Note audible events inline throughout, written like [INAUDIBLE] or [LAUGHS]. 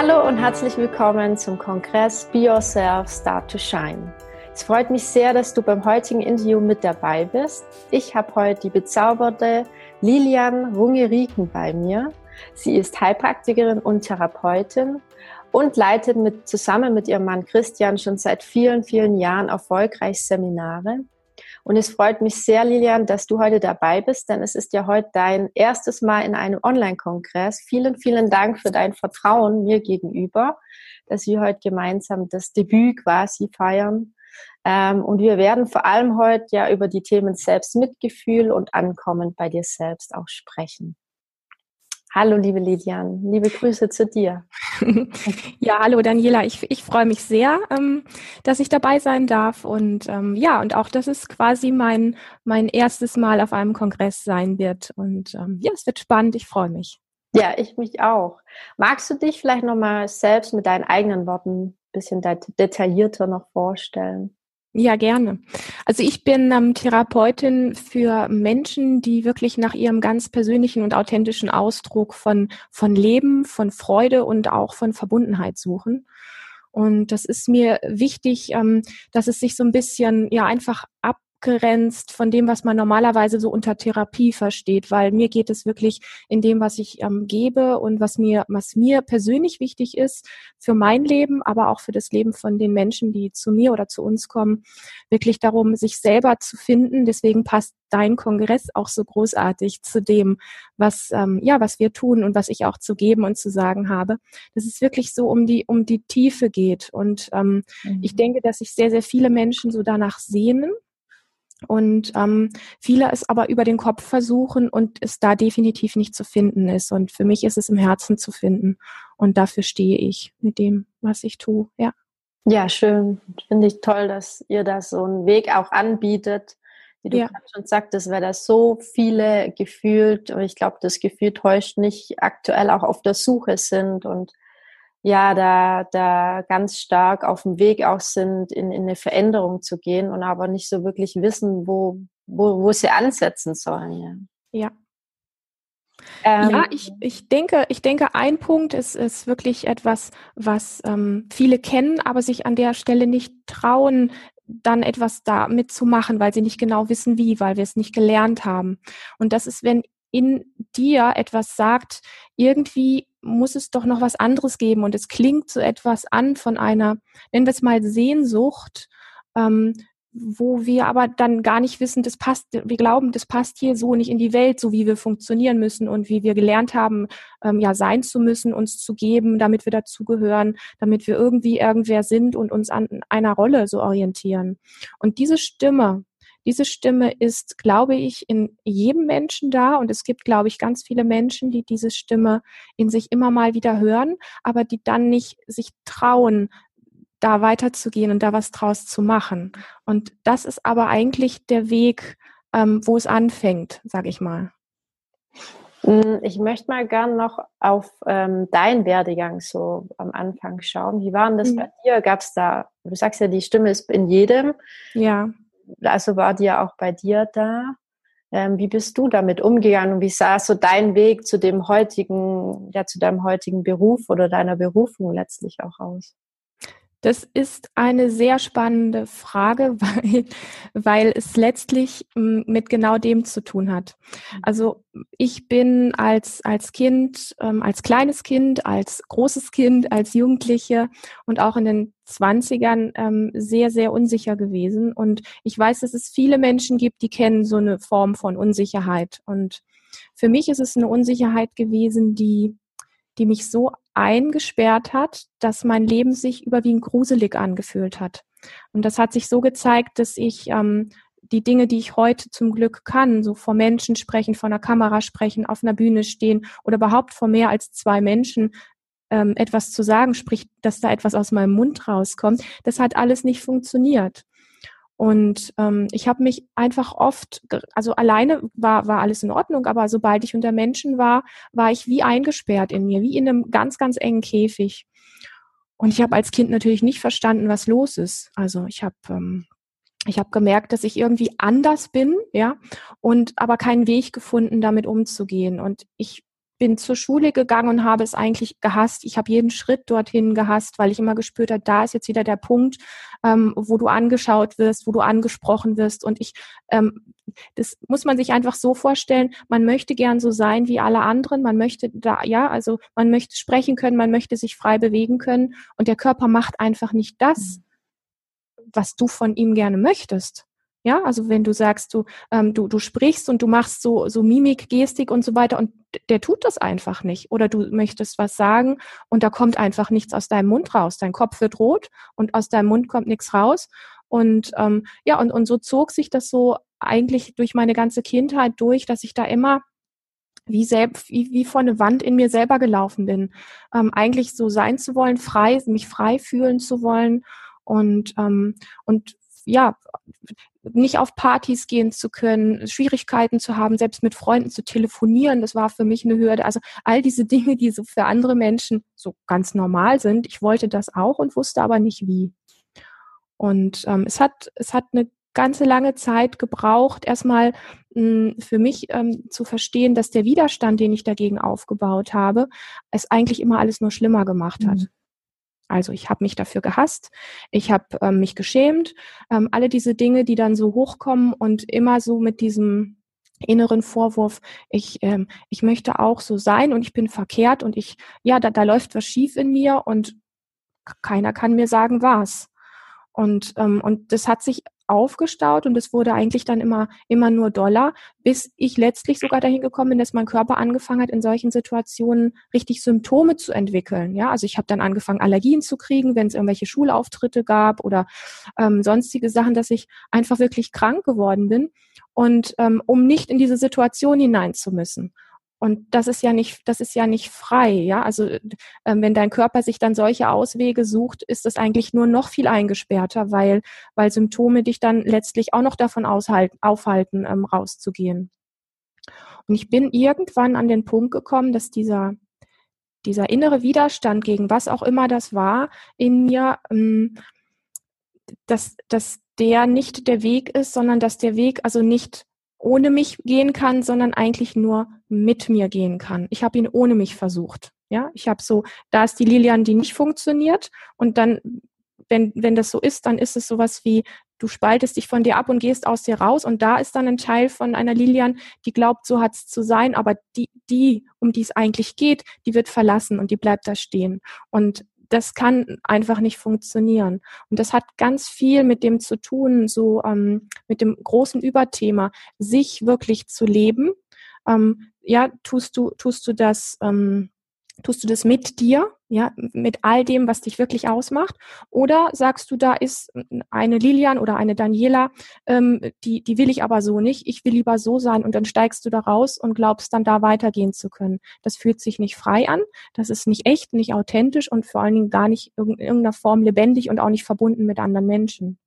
Hallo und herzlich willkommen zum Kongress Be Yourself, Start to Shine. Es freut mich sehr, dass du beim heutigen Interview mit dabei bist. Ich habe heute die bezauberte Lilian Runge-Rieken bei mir. Sie ist Heilpraktikerin und Therapeutin und leitet mit, zusammen mit ihrem Mann Christian schon seit vielen, vielen Jahren erfolgreich Seminare. Und es freut mich sehr, Lilian, dass du heute dabei bist, denn es ist ja heute dein erstes Mal in einem Online-Kongress. Vielen, vielen Dank für dein Vertrauen mir gegenüber, dass wir heute gemeinsam das Debüt quasi feiern. Ähm, und wir werden vor allem heute ja über die Themen Selbstmitgefühl und Ankommen bei dir selbst auch sprechen. Hallo, liebe Lilian. Liebe Grüße zu dir. [LAUGHS] ja, hallo Daniela. Ich, ich freue mich sehr, ähm, dass ich dabei sein darf. Und ähm, ja, und auch, dass es quasi mein, mein erstes Mal auf einem Kongress sein wird. Und ähm, ja, es wird spannend. Ich freue mich. Ja, ich mich auch. Magst du dich vielleicht nochmal selbst mit deinen eigenen Worten ein bisschen detaillierter noch vorstellen? Ja, gerne. Also ich bin ähm, Therapeutin für Menschen, die wirklich nach ihrem ganz persönlichen und authentischen Ausdruck von, von Leben, von Freude und auch von Verbundenheit suchen. Und das ist mir wichtig, ähm, dass es sich so ein bisschen ja einfach ab abgrenzt von dem, was man normalerweise so unter Therapie versteht, weil mir geht es wirklich in dem, was ich ähm, gebe und was mir, was mir persönlich wichtig ist für mein Leben, aber auch für das Leben von den Menschen, die zu mir oder zu uns kommen, wirklich darum, sich selber zu finden. Deswegen passt dein Kongress auch so großartig zu dem, was ähm, ja, was wir tun und was ich auch zu geben und zu sagen habe. Dass es wirklich so um die um die Tiefe geht und ähm, mhm. ich denke, dass sich sehr sehr viele Menschen so danach sehnen und ähm, viele es aber über den Kopf versuchen und es da definitiv nicht zu finden ist. Und für mich ist es im Herzen zu finden. Und dafür stehe ich mit dem, was ich tue. Ja. Ja, schön. Finde ich toll, dass ihr das so einen Weg auch anbietet. Wie du ja. schon sagtest, weil da so viele gefühlt, und ich glaube, das Gefühl täuscht nicht, aktuell auch auf der Suche sind und ja, da, da ganz stark auf dem Weg auch sind, in, in eine Veränderung zu gehen und aber nicht so wirklich wissen, wo, wo, wo sie ansetzen sollen. Ja. ja. Ähm, ja, ich, ich denke, ich denke, ein Punkt ist, ist wirklich etwas, was ähm, viele kennen, aber sich an der Stelle nicht trauen, dann etwas da mitzumachen, weil sie nicht genau wissen wie, weil wir es nicht gelernt haben. Und das ist, wenn in dir etwas sagt, irgendwie muss es doch noch was anderes geben und es klingt so etwas an von einer, nennen wir es mal Sehnsucht, ähm, wo wir aber dann gar nicht wissen, das passt, wir glauben, das passt hier so nicht in die Welt, so wie wir funktionieren müssen und wie wir gelernt haben, ähm, ja sein zu müssen, uns zu geben, damit wir dazugehören, damit wir irgendwie irgendwer sind und uns an einer Rolle so orientieren. Und diese Stimme, diese Stimme ist, glaube ich, in jedem Menschen da und es gibt, glaube ich, ganz viele Menschen, die diese Stimme in sich immer mal wieder hören, aber die dann nicht sich trauen, da weiterzugehen und da was draus zu machen. Und das ist aber eigentlich der Weg, ähm, wo es anfängt, sage ich mal. Hm, ich möchte mal gern noch auf ähm, deinen Werdegang so am Anfang schauen. Wie war denn das mhm. bei dir? Gab es da, du sagst ja, die Stimme ist in jedem. Ja also war die ja auch bei dir da. Ähm, wie bist du damit umgegangen und wie sah so dein Weg zu dem heutigen, ja, zu deinem heutigen Beruf oder deiner Berufung letztlich auch aus? Das ist eine sehr spannende Frage, [LAUGHS] weil, weil es letztlich hm, mit genau dem zu tun hat. Mhm. Also ich bin als, als Kind, ähm, als kleines Kind, als großes Kind, als Jugendliche und auch in den Zwanzigern ähm, sehr, sehr unsicher gewesen. Und ich weiß, dass es viele Menschen gibt, die kennen so eine Form von Unsicherheit. Und für mich ist es eine Unsicherheit gewesen, die die mich so eingesperrt hat, dass mein Leben sich überwiegend gruselig angefühlt hat. Und das hat sich so gezeigt, dass ich ähm, die Dinge, die ich heute zum Glück kann, so vor Menschen sprechen, vor einer Kamera sprechen, auf einer Bühne stehen oder überhaupt vor mehr als zwei Menschen ähm, etwas zu sagen, sprich, dass da etwas aus meinem Mund rauskommt, das hat alles nicht funktioniert. Und ähm, ich habe mich einfach oft, also alleine war, war alles in Ordnung, aber sobald ich unter Menschen war, war ich wie eingesperrt in mir, wie in einem ganz, ganz engen Käfig. Und ich habe als Kind natürlich nicht verstanden, was los ist. Also ich habe ähm, ich habe gemerkt, dass ich irgendwie anders bin, ja, und aber keinen Weg gefunden, damit umzugehen. Und ich bin zur Schule gegangen und habe es eigentlich gehasst. Ich habe jeden Schritt dorthin gehasst, weil ich immer gespürt habe, da ist jetzt wieder der Punkt, ähm, wo du angeschaut wirst, wo du angesprochen wirst. Und ich, ähm, das muss man sich einfach so vorstellen, man möchte gern so sein wie alle anderen, man möchte da, ja, also man möchte sprechen können, man möchte sich frei bewegen können und der Körper macht einfach nicht das, mhm. was du von ihm gerne möchtest. Ja, also wenn du sagst, du, ähm, du, du sprichst und du machst so, so Mimik, Gestik und so weiter und der tut das einfach nicht. Oder du möchtest was sagen und da kommt einfach nichts aus deinem Mund raus. Dein Kopf wird rot und aus deinem Mund kommt nichts raus. Und ähm, ja, und, und so zog sich das so eigentlich durch meine ganze Kindheit durch, dass ich da immer wie, selbst, wie, wie vor eine Wand in mir selber gelaufen bin. Ähm, eigentlich so sein zu wollen, frei, mich frei fühlen zu wollen und, ähm, und ja, nicht auf Partys gehen zu können, Schwierigkeiten zu haben, selbst mit Freunden zu telefonieren, das war für mich eine Hürde. Also all diese [LAUGHS] Dinge, die so für andere Menschen so ganz normal sind, ich wollte das auch und wusste aber nicht wie. Und ähm, es hat es hat eine ganze lange Zeit gebraucht, erstmal mh, hm, für mich ähm, zu verstehen, dass der Widerstand, den ich dagegen aufgebaut habe, es eigentlich immer alles nur schlimmer gemacht hat. Mhm. Also ich habe mich dafür gehasst, ich habe ähm, mich geschämt, ähm, alle diese Dinge, die dann so hochkommen und immer so mit diesem inneren Vorwurf, ich, ähm, ich möchte auch so sein und ich bin verkehrt und ich, ja, da, da läuft was schief in mir und keiner kann mir sagen, was. Und, ähm, und das hat sich aufgestaut und es wurde eigentlich dann immer, immer nur doller, bis ich letztlich sogar dahin gekommen bin, dass mein Körper angefangen hat, in solchen Situationen richtig Symptome zu entwickeln. Ja, also ich habe dann angefangen, Allergien zu kriegen, wenn es irgendwelche Schulauftritte gab oder ähm, sonstige Sachen, dass ich einfach wirklich krank geworden bin und ähm, um nicht in diese Situation hinein zu müssen. Und das ist ja nicht, das ist ja nicht frei, ja. Also äh, wenn dein Körper sich dann solche Auswege sucht, ist es eigentlich nur noch viel eingesperrter, weil, weil Symptome dich dann letztlich auch noch davon aushalten, aufhalten, ähm, rauszugehen. Und ich bin irgendwann an den Punkt gekommen, dass dieser, dieser innere Widerstand gegen was auch immer das war, in mir, ähm, dass, dass der nicht der Weg ist, sondern dass der Weg also nicht ohne mich gehen kann, sondern eigentlich nur mit mir gehen kann. Ich habe ihn ohne mich versucht. Ja, ich habe so, da ist die Lilian, die nicht funktioniert und dann, wenn, wenn das so ist, dann ist es sowas wie, du spaltest dich von dir ab und gehst aus dir raus und da ist dann ein Teil von einer Lilian, die glaubt, so hat's zu sein, aber die, die, um die es eigentlich geht, die wird verlassen und die bleibt da stehen. Und das kann einfach nicht funktionieren. Und das hat ganz viel mit dem zu tun, so ähm, mit dem großen Überthema, sich wirklich zu leben. Ähm, ja, tust du, tust du das, ähm, tust du das mit dir? Ja, mit all dem, was dich wirklich ausmacht? Oder sagst du, da ist eine Lilian oder eine Daniela, ähm, die, die will ich aber so nicht, ich will lieber so sein und dann steigst du da raus und glaubst dann da weitergehen zu können. Das fühlt sich nicht frei an, das ist nicht echt, nicht authentisch und vor allen Dingen gar nicht in irgendeiner Form lebendig und auch nicht verbunden mit anderen Menschen.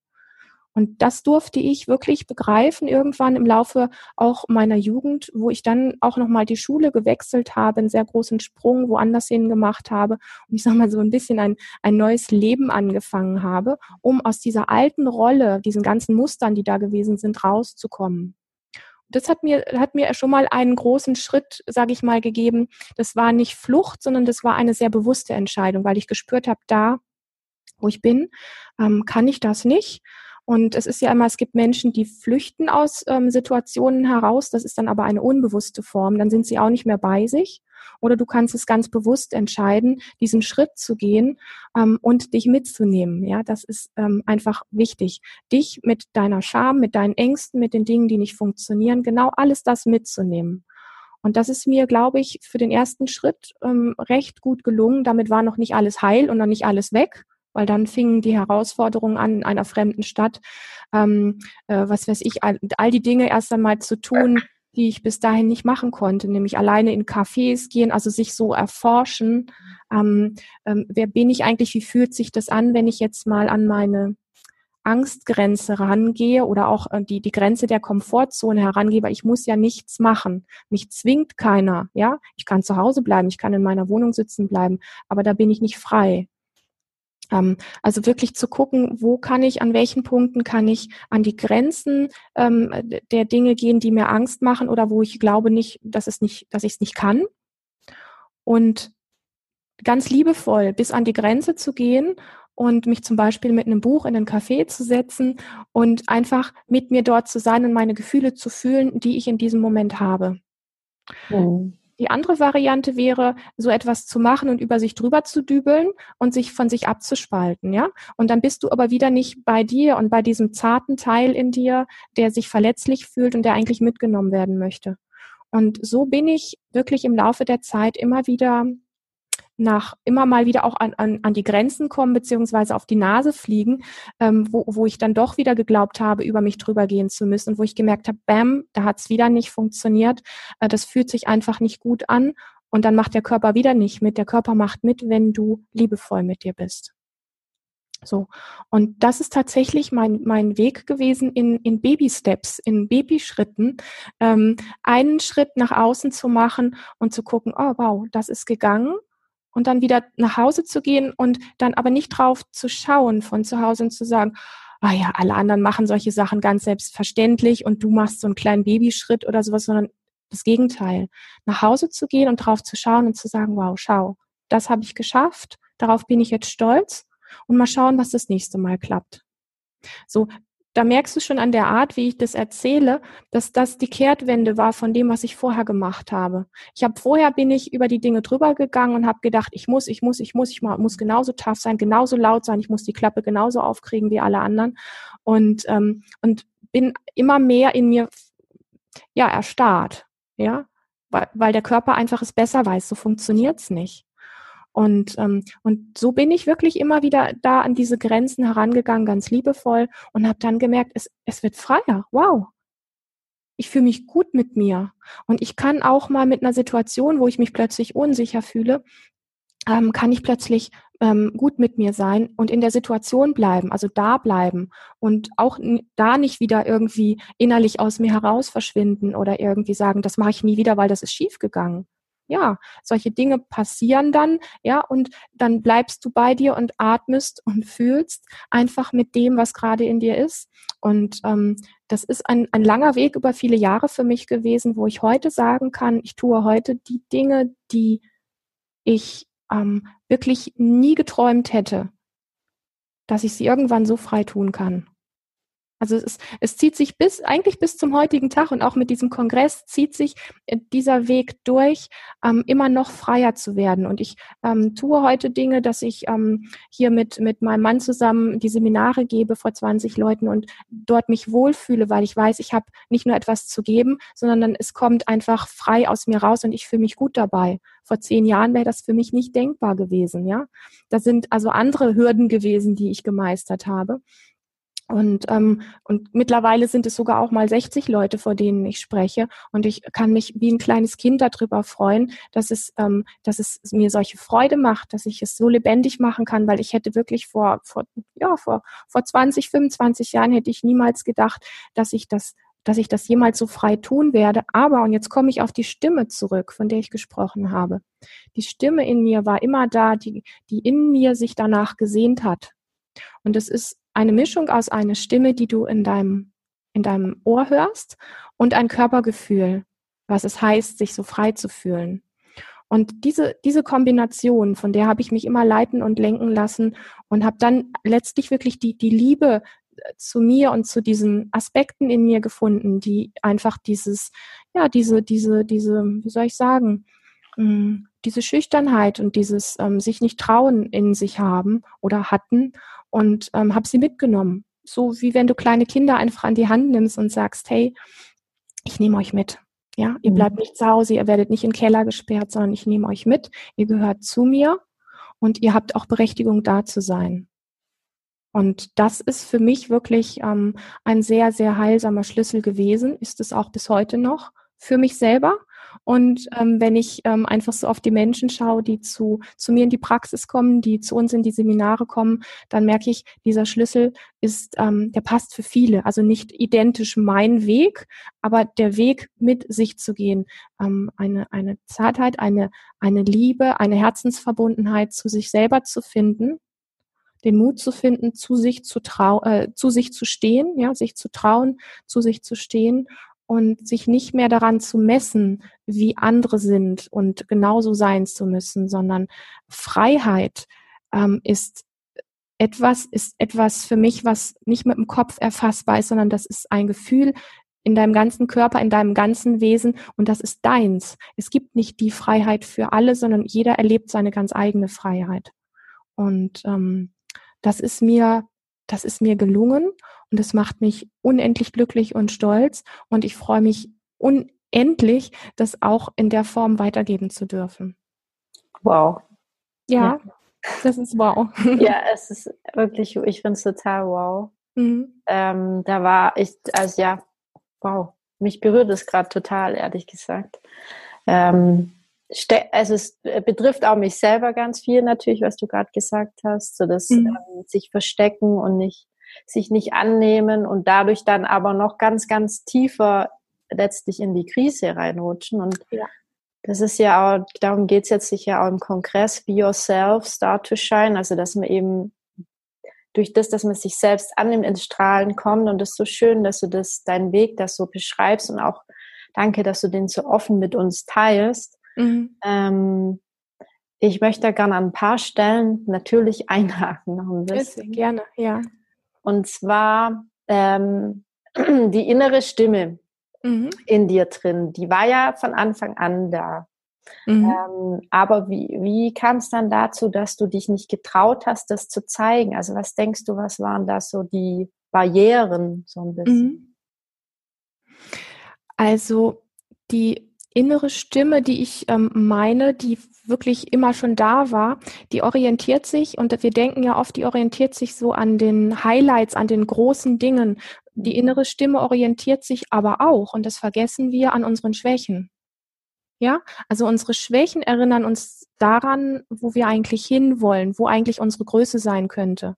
Und das durfte ich wirklich begreifen irgendwann im Laufe auch meiner Jugend, wo ich dann auch nochmal die Schule gewechselt habe, einen sehr großen Sprung woanders hin gemacht habe und ich sag mal so ein bisschen ein, ein neues Leben angefangen habe, um aus dieser alten Rolle, diesen ganzen Mustern, die da gewesen sind, rauszukommen. Das hat mir, hat mir schon mal einen großen Schritt, sage ich mal, gegeben. Das war nicht Flucht, sondern das war eine sehr bewusste Entscheidung, weil ich gespürt habe, da, wo ich bin, ähm, kann ich das nicht. Und es ist ja immer, es gibt Menschen, die flüchten aus ähm, Situationen heraus. Das ist dann aber eine unbewusste Form. Dann sind sie auch nicht mehr bei sich. Oder du kannst es ganz bewusst entscheiden, diesen Schritt zu gehen ähm, und dich mitzunehmen. Ja, das ist ähm, einfach wichtig. Dich mit deiner Scham, mit deinen Ängsten, mit den Dingen, die nicht funktionieren, genau alles das mitzunehmen. Und das ist mir, glaube ich, für den ersten Schritt ähm, recht gut gelungen. Damit war noch nicht alles heil und noch nicht alles weg weil dann fingen die Herausforderungen an in einer fremden Stadt, ähm, äh, was weiß ich, all, all die Dinge erst einmal zu tun, die ich bis dahin nicht machen konnte, nämlich alleine in Cafés gehen, also sich so erforschen, ähm, ähm, wer bin ich eigentlich, wie fühlt sich das an, wenn ich jetzt mal an meine Angstgrenze rangehe oder auch äh, die, die Grenze der Komfortzone herangehe, weil ich muss ja nichts machen. Mich zwingt keiner, ja. Ich kann zu Hause bleiben, ich kann in meiner Wohnung sitzen bleiben, aber da bin ich nicht frei. Ähm, also wirklich zu gucken, wo kann ich, an welchen Punkten kann ich an die Grenzen ähm, der Dinge gehen, die mir Angst machen oder wo ich glaube nicht, dass es nicht, dass ich es nicht kann. und ganz liebevoll bis an die Grenze zu gehen und mich zum Beispiel mit einem Buch in einen Café zu setzen und einfach mit mir dort zu sein und meine Gefühle zu fühlen, die ich in diesem Moment habe. Mhm. Die andere Variante wäre, so etwas zu machen und über sich drüber zu dübeln und sich von sich abzuspalten, ja. Und dann bist du aber wieder nicht bei dir und bei diesem zarten Teil in dir, der sich verletzlich fühlt und der eigentlich mitgenommen werden möchte. Und so bin ich wirklich im Laufe der Zeit immer wieder nach immer mal wieder auch an, an, an die Grenzen kommen, beziehungsweise auf die Nase fliegen, ähm, wo, wo ich dann doch wieder geglaubt habe, über mich drüber gehen zu müssen und wo ich gemerkt habe, bam, da hat es wieder nicht funktioniert. Äh, das fühlt sich einfach nicht gut an. Und dann macht der Körper wieder nicht mit. Der Körper macht mit, wenn du liebevoll mit dir bist. So. Und das ist tatsächlich mein, mein Weg gewesen in, in Baby-Steps, in Babyschritten, ähm, einen Schritt nach außen zu machen und zu gucken, oh wow, das ist gegangen und dann wieder nach Hause zu gehen und dann aber nicht drauf zu schauen von zu Hause und zu sagen, ah ja, alle anderen machen solche Sachen ganz selbstverständlich und du machst so einen kleinen Babyschritt oder sowas, sondern das Gegenteil. Nach Hause zu gehen und drauf zu schauen und zu sagen, wow, schau, das habe ich geschafft, darauf bin ich jetzt stolz und mal schauen, was das nächste Mal klappt. So, da merkst du schon an der Art, wie ich das erzähle, dass das die Kehrtwende war von dem, was ich vorher gemacht habe. Ich habe vorher bin ich über die Dinge drüber gegangen und habe gedacht, ich muss, ich muss, ich muss, ich muss genauso tough sein, genauso laut sein, ich muss die Klappe genauso aufkriegen wie alle anderen und ähm, und bin immer mehr in mir ja erstarrt, ja, weil, weil der Körper einfach es besser weiß. So funktioniert's nicht. Und, ähm, und so bin ich wirklich immer wieder da an diese Grenzen herangegangen, ganz liebevoll und habe dann gemerkt, es, es wird freier. Wow. Ich fühle mich gut mit mir. Und ich kann auch mal mit einer Situation, wo ich mich plötzlich unsicher fühle, ähm, kann ich plötzlich ähm, gut mit mir sein und in der Situation bleiben, also da bleiben und auch da nicht wieder irgendwie innerlich aus mir heraus verschwinden oder irgendwie sagen, das mache ich nie wieder, weil das ist schief gegangen ja, solche Dinge passieren dann, ja, und dann bleibst du bei dir und atmest und [LAUGHS] fühlst einfach mit dem, was gerade in dir ist. Und ähm, das ist ein, ein langer Weg über viele Jahre für mich gewesen, wo ich heute sagen kann, ich tue heute die Dinge, die ich ähm, wirklich nie geträumt hätte, dass ich sie irgendwann so frei tun kann. Also es, es zieht sich bis, eigentlich bis zum heutigen Tag und auch mit diesem Kongress zieht sich äh, dieser Weg durch, ähm, immer noch freier zu werden. Und ich ähm, tue heute Dinge, dass ich ähm, hier mit, mit meinem Mann zusammen die Seminare gebe vor 20 Leuten und dort mich wohlfühle, weil ich weiß, ich habe nicht nur etwas zu geben, sondern es kommt einfach frei aus mir raus und ich fühle mich gut dabei. Vor zehn Jahren wäre das für mich nicht denkbar gewesen, ja. Da sind also andere Hürden gewesen, die ich gemeistert habe. Und, ähm, und mittlerweile sind es sogar auch mal 60 Leute, vor denen ich spreche. Und ich kann mich wie ein kleines Kind darüber freuen, dass es, ähm, dass es mir solche Freude macht, dass ich es so lebendig machen kann, weil ich hätte wirklich vor, vor, ja, vor, vor 20, 25 Jahren hätte ich niemals gedacht, dass ich das dass ich das jemals so frei tun werde. Aber, und jetzt komme ich auf die Stimme zurück, von der ich gesprochen habe. Die Stimme in mir war immer da, die, die in mir sich danach gesehnt hat. Und es ist eine Mischung aus einer Stimme, die du in deinem, in deinem Ohr hörst und ein Körpergefühl, was es heißt, sich so frei zu fühlen. Und diese, diese Kombination, von der habe ich mich immer leiten und lenken lassen und habe dann letztlich wirklich die, die Liebe äh, zu mir und zu diesen Aspekten in mir gefunden, die einfach dieses, ja, diese, diese, diese, wie soll ich sagen, hm, diese Schüchternheit und dieses ähm, sich nicht trauen in sich haben oder hatten und ähm, habe sie mitgenommen. So wie wenn du kleine Kinder einfach an die Hand nimmst und sagst, hey, ich nehme euch mit. Ja, ihr mhm. bleibt nicht zu Hause, ihr werdet nicht in den Keller gesperrt, sondern ich nehme euch mit. Ihr gehört zu mir und ihr habt auch Berechtigung da zu sein. Und das ist für mich wirklich ähm, ein sehr, sehr heilsamer Schlüssel gewesen, ist es auch bis heute noch für mich selber, und ähm, wenn ich ähm, einfach so auf die Menschen schaue, die zu, zu mir in die Praxis kommen, die zu uns in die Seminare kommen, dann merke ich, dieser Schlüssel ist, ähm, der passt für viele. Also nicht identisch mein Weg, aber der Weg mit sich zu gehen. Ähm, eine, eine Zartheit, eine, eine Liebe, eine Herzensverbundenheit zu sich selber zu finden den Mut zu finden, zu sich zu trau äh, zu sich zu stehen, ja, sich zu trauen, zu sich zu stehen und sich nicht mehr daran zu messen, wie andere sind und genauso sein zu müssen, sondern Freiheit ähm, ist etwas, ist etwas für mich, was nicht mit dem Kopf erfassbar ist, sondern das ist ein Gefühl in deinem ganzen Körper, in deinem ganzen Wesen und das ist deins. Es gibt nicht die Freiheit für alle, sondern jeder erlebt seine ganz eigene Freiheit. Und ähm, das ist mir, das ist mir gelungen und es macht mich unendlich glücklich und stolz. Und ich freue mich unendlich, das auch in der Form weitergeben zu dürfen. Wow. Ja, ja. das ist wow. [LAUGHS] Ja, es ist wirklich, ich finde es total wow. Mhm. Ähm, da war ich, also ja, wow. Mich berührt es gerade total, ehrlich gesagt. Ähm, also es betrifft auch mich selber ganz viel natürlich, was du gerade gesagt hast, so das mhm. ähm, sich verstecken und nicht sich nicht annehmen und dadurch dann aber noch ganz, ganz tiefer letztlich in die Krise reinrutschen. Und ja. das ist ja auch, darum geht es jetzt sicher auch im Kongress, Be Yourself, Start to Shine, also dass man eben durch das, dass man sich selbst annimmt, ins Strahlen kommt. Und das ist so schön, dass du das, deinen Weg das so beschreibst und auch danke, dass du den so offen mit uns teilst. Mhm. Ähm, ich möchte da gerne an ein paar Stellen natürlich [LAUGHS] einhaken noch ein bisschen. Gerne, ja. Und zwar ähm, [CLEARS THROAT] die innere Stimme mhm. in dir drin, die war ja von Anfang an da. Mhm. Ähm, aber wie, wie kam es dann dazu, dass du dich nicht getraut hast, das zu zeigen? Also was denkst du, was waren da so die Barrieren so ein bisschen? Mhm. Also die innere Stimme, die ich ähm, meine, die wirklich immer schon da war, die orientiert sich und wir denken ja oft, die orientiert sich so an den Highlights, an den großen Dingen. Die innere Stimme orientiert sich aber auch und das vergessen wir an unseren Schwächen. Ja, also unsere Schwächen erinnern uns daran, wo wir eigentlich hinwollen, wo eigentlich unsere Größe sein könnte.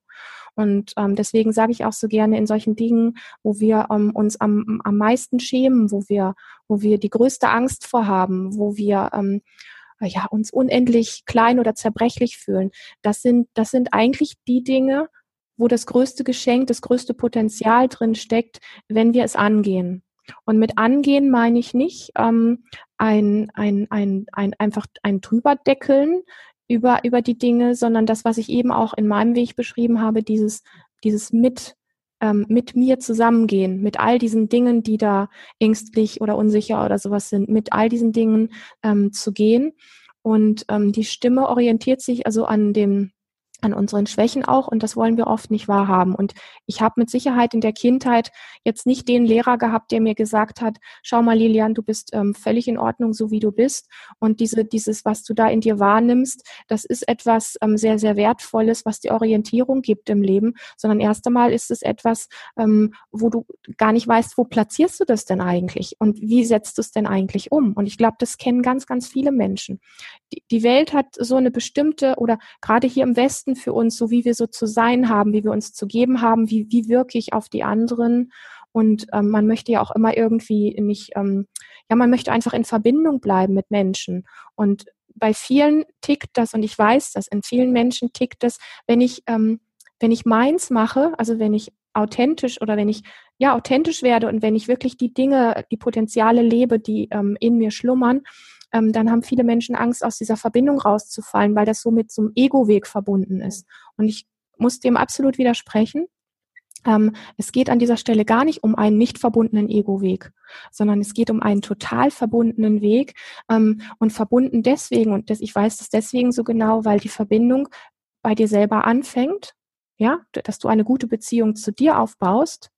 Und ähm, deswegen sage ich auch so gerne in solchen Dingen, wo wir ähm, uns am, am meisten schämen, wo wir, wo wir die größte Angst vorhaben, wo wir ähm, ja, uns unendlich klein oder zerbrechlich fühlen. Das sind, das sind eigentlich die Dinge, wo das größte Geschenk, das größte Potenzial drin steckt, wenn wir es angehen. Und mit angehen meine ich nicht ähm, ein, ein, ein, ein, einfach ein drüberdeckeln, über, über die Dinge, sondern das, was ich eben auch in meinem Weg beschrieben habe, dieses, dieses mit, ähm, mit mir zusammengehen, mit all diesen Dingen, die da ängstlich oder unsicher oder sowas sind, mit all diesen Dingen ähm, zu gehen. Und ähm, die Stimme orientiert sich also an dem, an unseren Schwächen auch und das wollen wir oft nicht wahrhaben. Und ich habe mit Sicherheit in der Kindheit jetzt nicht den Lehrer gehabt, der mir gesagt hat, schau mal Lilian, du bist ähm, völlig in Ordnung, so wie du bist. Und diese, dieses, was du da in dir wahrnimmst, das ist etwas ähm, sehr, sehr Wertvolles, was die Orientierung gibt im Leben, sondern erst einmal ist es etwas, ähm, wo du gar nicht weißt, wo platzierst du das denn eigentlich und wie setzt du es denn eigentlich um? Und ich glaube, das kennen ganz, ganz viele Menschen. Die, die Welt hat so eine bestimmte oder gerade hier im Westen für uns, so wie wir so zu sein haben, wie wir uns zu geben haben, wie, wie wirke ich auf die anderen. Und ähm, man möchte ja auch immer irgendwie nicht, ähm, ja, man möchte einfach in Verbindung bleiben mit Menschen. Und bei vielen tickt das, und ich weiß das, in vielen Menschen tickt das, wenn ich, ähm, wenn ich meins mache, also wenn ich authentisch oder wenn ich ja authentisch werde und wenn ich wirklich die Dinge, die Potenziale lebe, die ähm, in mir schlummern, ähm, dann haben viele Menschen Angst, aus dieser Verbindung rauszufallen, weil das so mit so einem Ego-Weg verbunden ist. Und ich muss dem absolut widersprechen. Ähm, es geht an dieser Stelle gar nicht um einen nicht verbundenen Ego-Weg, sondern es geht um einen total verbundenen Weg ähm, und verbunden deswegen, und das, ich weiß das deswegen so genau, weil die Verbindung bei dir selber anfängt, ja, dass du eine gute Beziehung zu dir aufbaust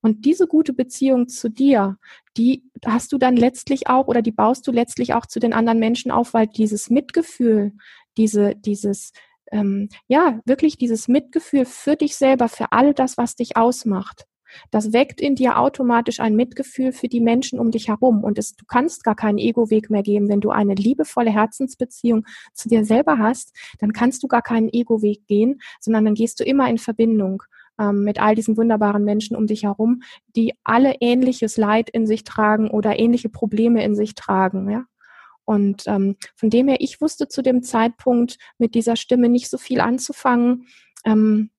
und diese gute Beziehung zu dir, die hast du dann letztlich auch oder die baust du letztlich auch zu den anderen Menschen auf, weil dieses Mitgefühl, diese, dieses, ähm, ja, wirklich dieses Mitgefühl für dich selber, für all das, was dich ausmacht, das weckt in dir automatisch ein Mitgefühl für die Menschen um dich herum. Und es, du kannst gar keinen Ego-Weg mehr geben. Wenn du eine liebevolle Herzensbeziehung zu dir selber hast, dann kannst du gar keinen Ego-Weg gehen, sondern dann gehst du immer in Verbindung ähm, mit all diesen wunderbaren Menschen um dich herum, die alle ähnliches Leid in sich tragen oder ähnliche Probleme in sich tragen. Ja? Und ähm, von dem her, ich wusste zu dem Zeitpunkt mit dieser Stimme nicht so viel anzufangen, ähm,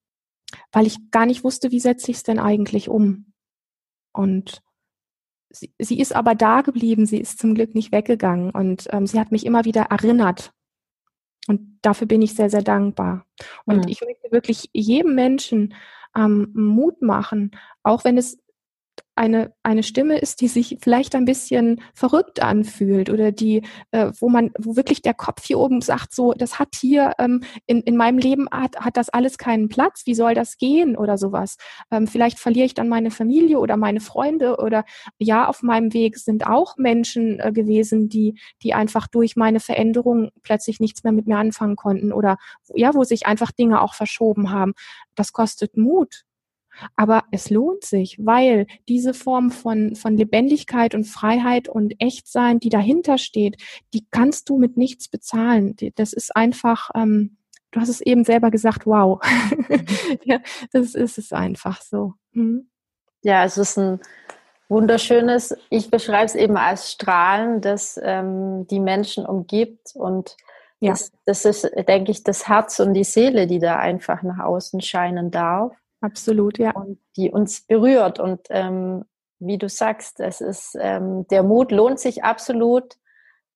weil ich gar nicht wusste, wie setze ich es denn eigentlich um. Und sie, sie ist aber da geblieben, sie ist zum Glück nicht weggegangen und ähm, sie hat mich immer wieder erinnert. Und dafür bin ich sehr, sehr dankbar. Und mhm. ich möchte wirklich jedem Menschen ähm, Mut machen, auch wenn es eine, eine Stimme ist, die sich vielleicht ein bisschen verrückt anfühlt oder die, äh, wo man, wo wirklich der Kopf hier oben sagt, so, das hat hier ähm, in, in meinem Leben hat, hat das alles keinen Platz, wie soll das gehen oder sowas. Ähm, vielleicht verliere ich dann meine Familie oder meine Freunde oder ja, auf meinem Weg sind auch Menschen äh, gewesen, die, die einfach durch meine Veränderung plötzlich nichts mehr mit mir anfangen konnten oder ja, wo sich einfach Dinge auch verschoben haben. Das kostet Mut. Aber es lohnt sich, weil diese Form von, von Lebendigkeit und Freiheit und Echtsein, die dahinter steht, die kannst du mit nichts bezahlen. Das ist einfach, ähm, du hast es eben selber gesagt, wow. [LAUGHS] ja, das ist es einfach so. Mhm. Ja, es ist ein wunderschönes, ich beschreibe es eben als Strahlen, das ähm, die Menschen umgibt und ja. das, das ist, denke ich, das Herz und die Seele, die da einfach nach außen scheinen darf. Absolut, ja. Und die uns berührt. Und ähm, wie du sagst, es ist, ähm, der Mut lohnt sich absolut,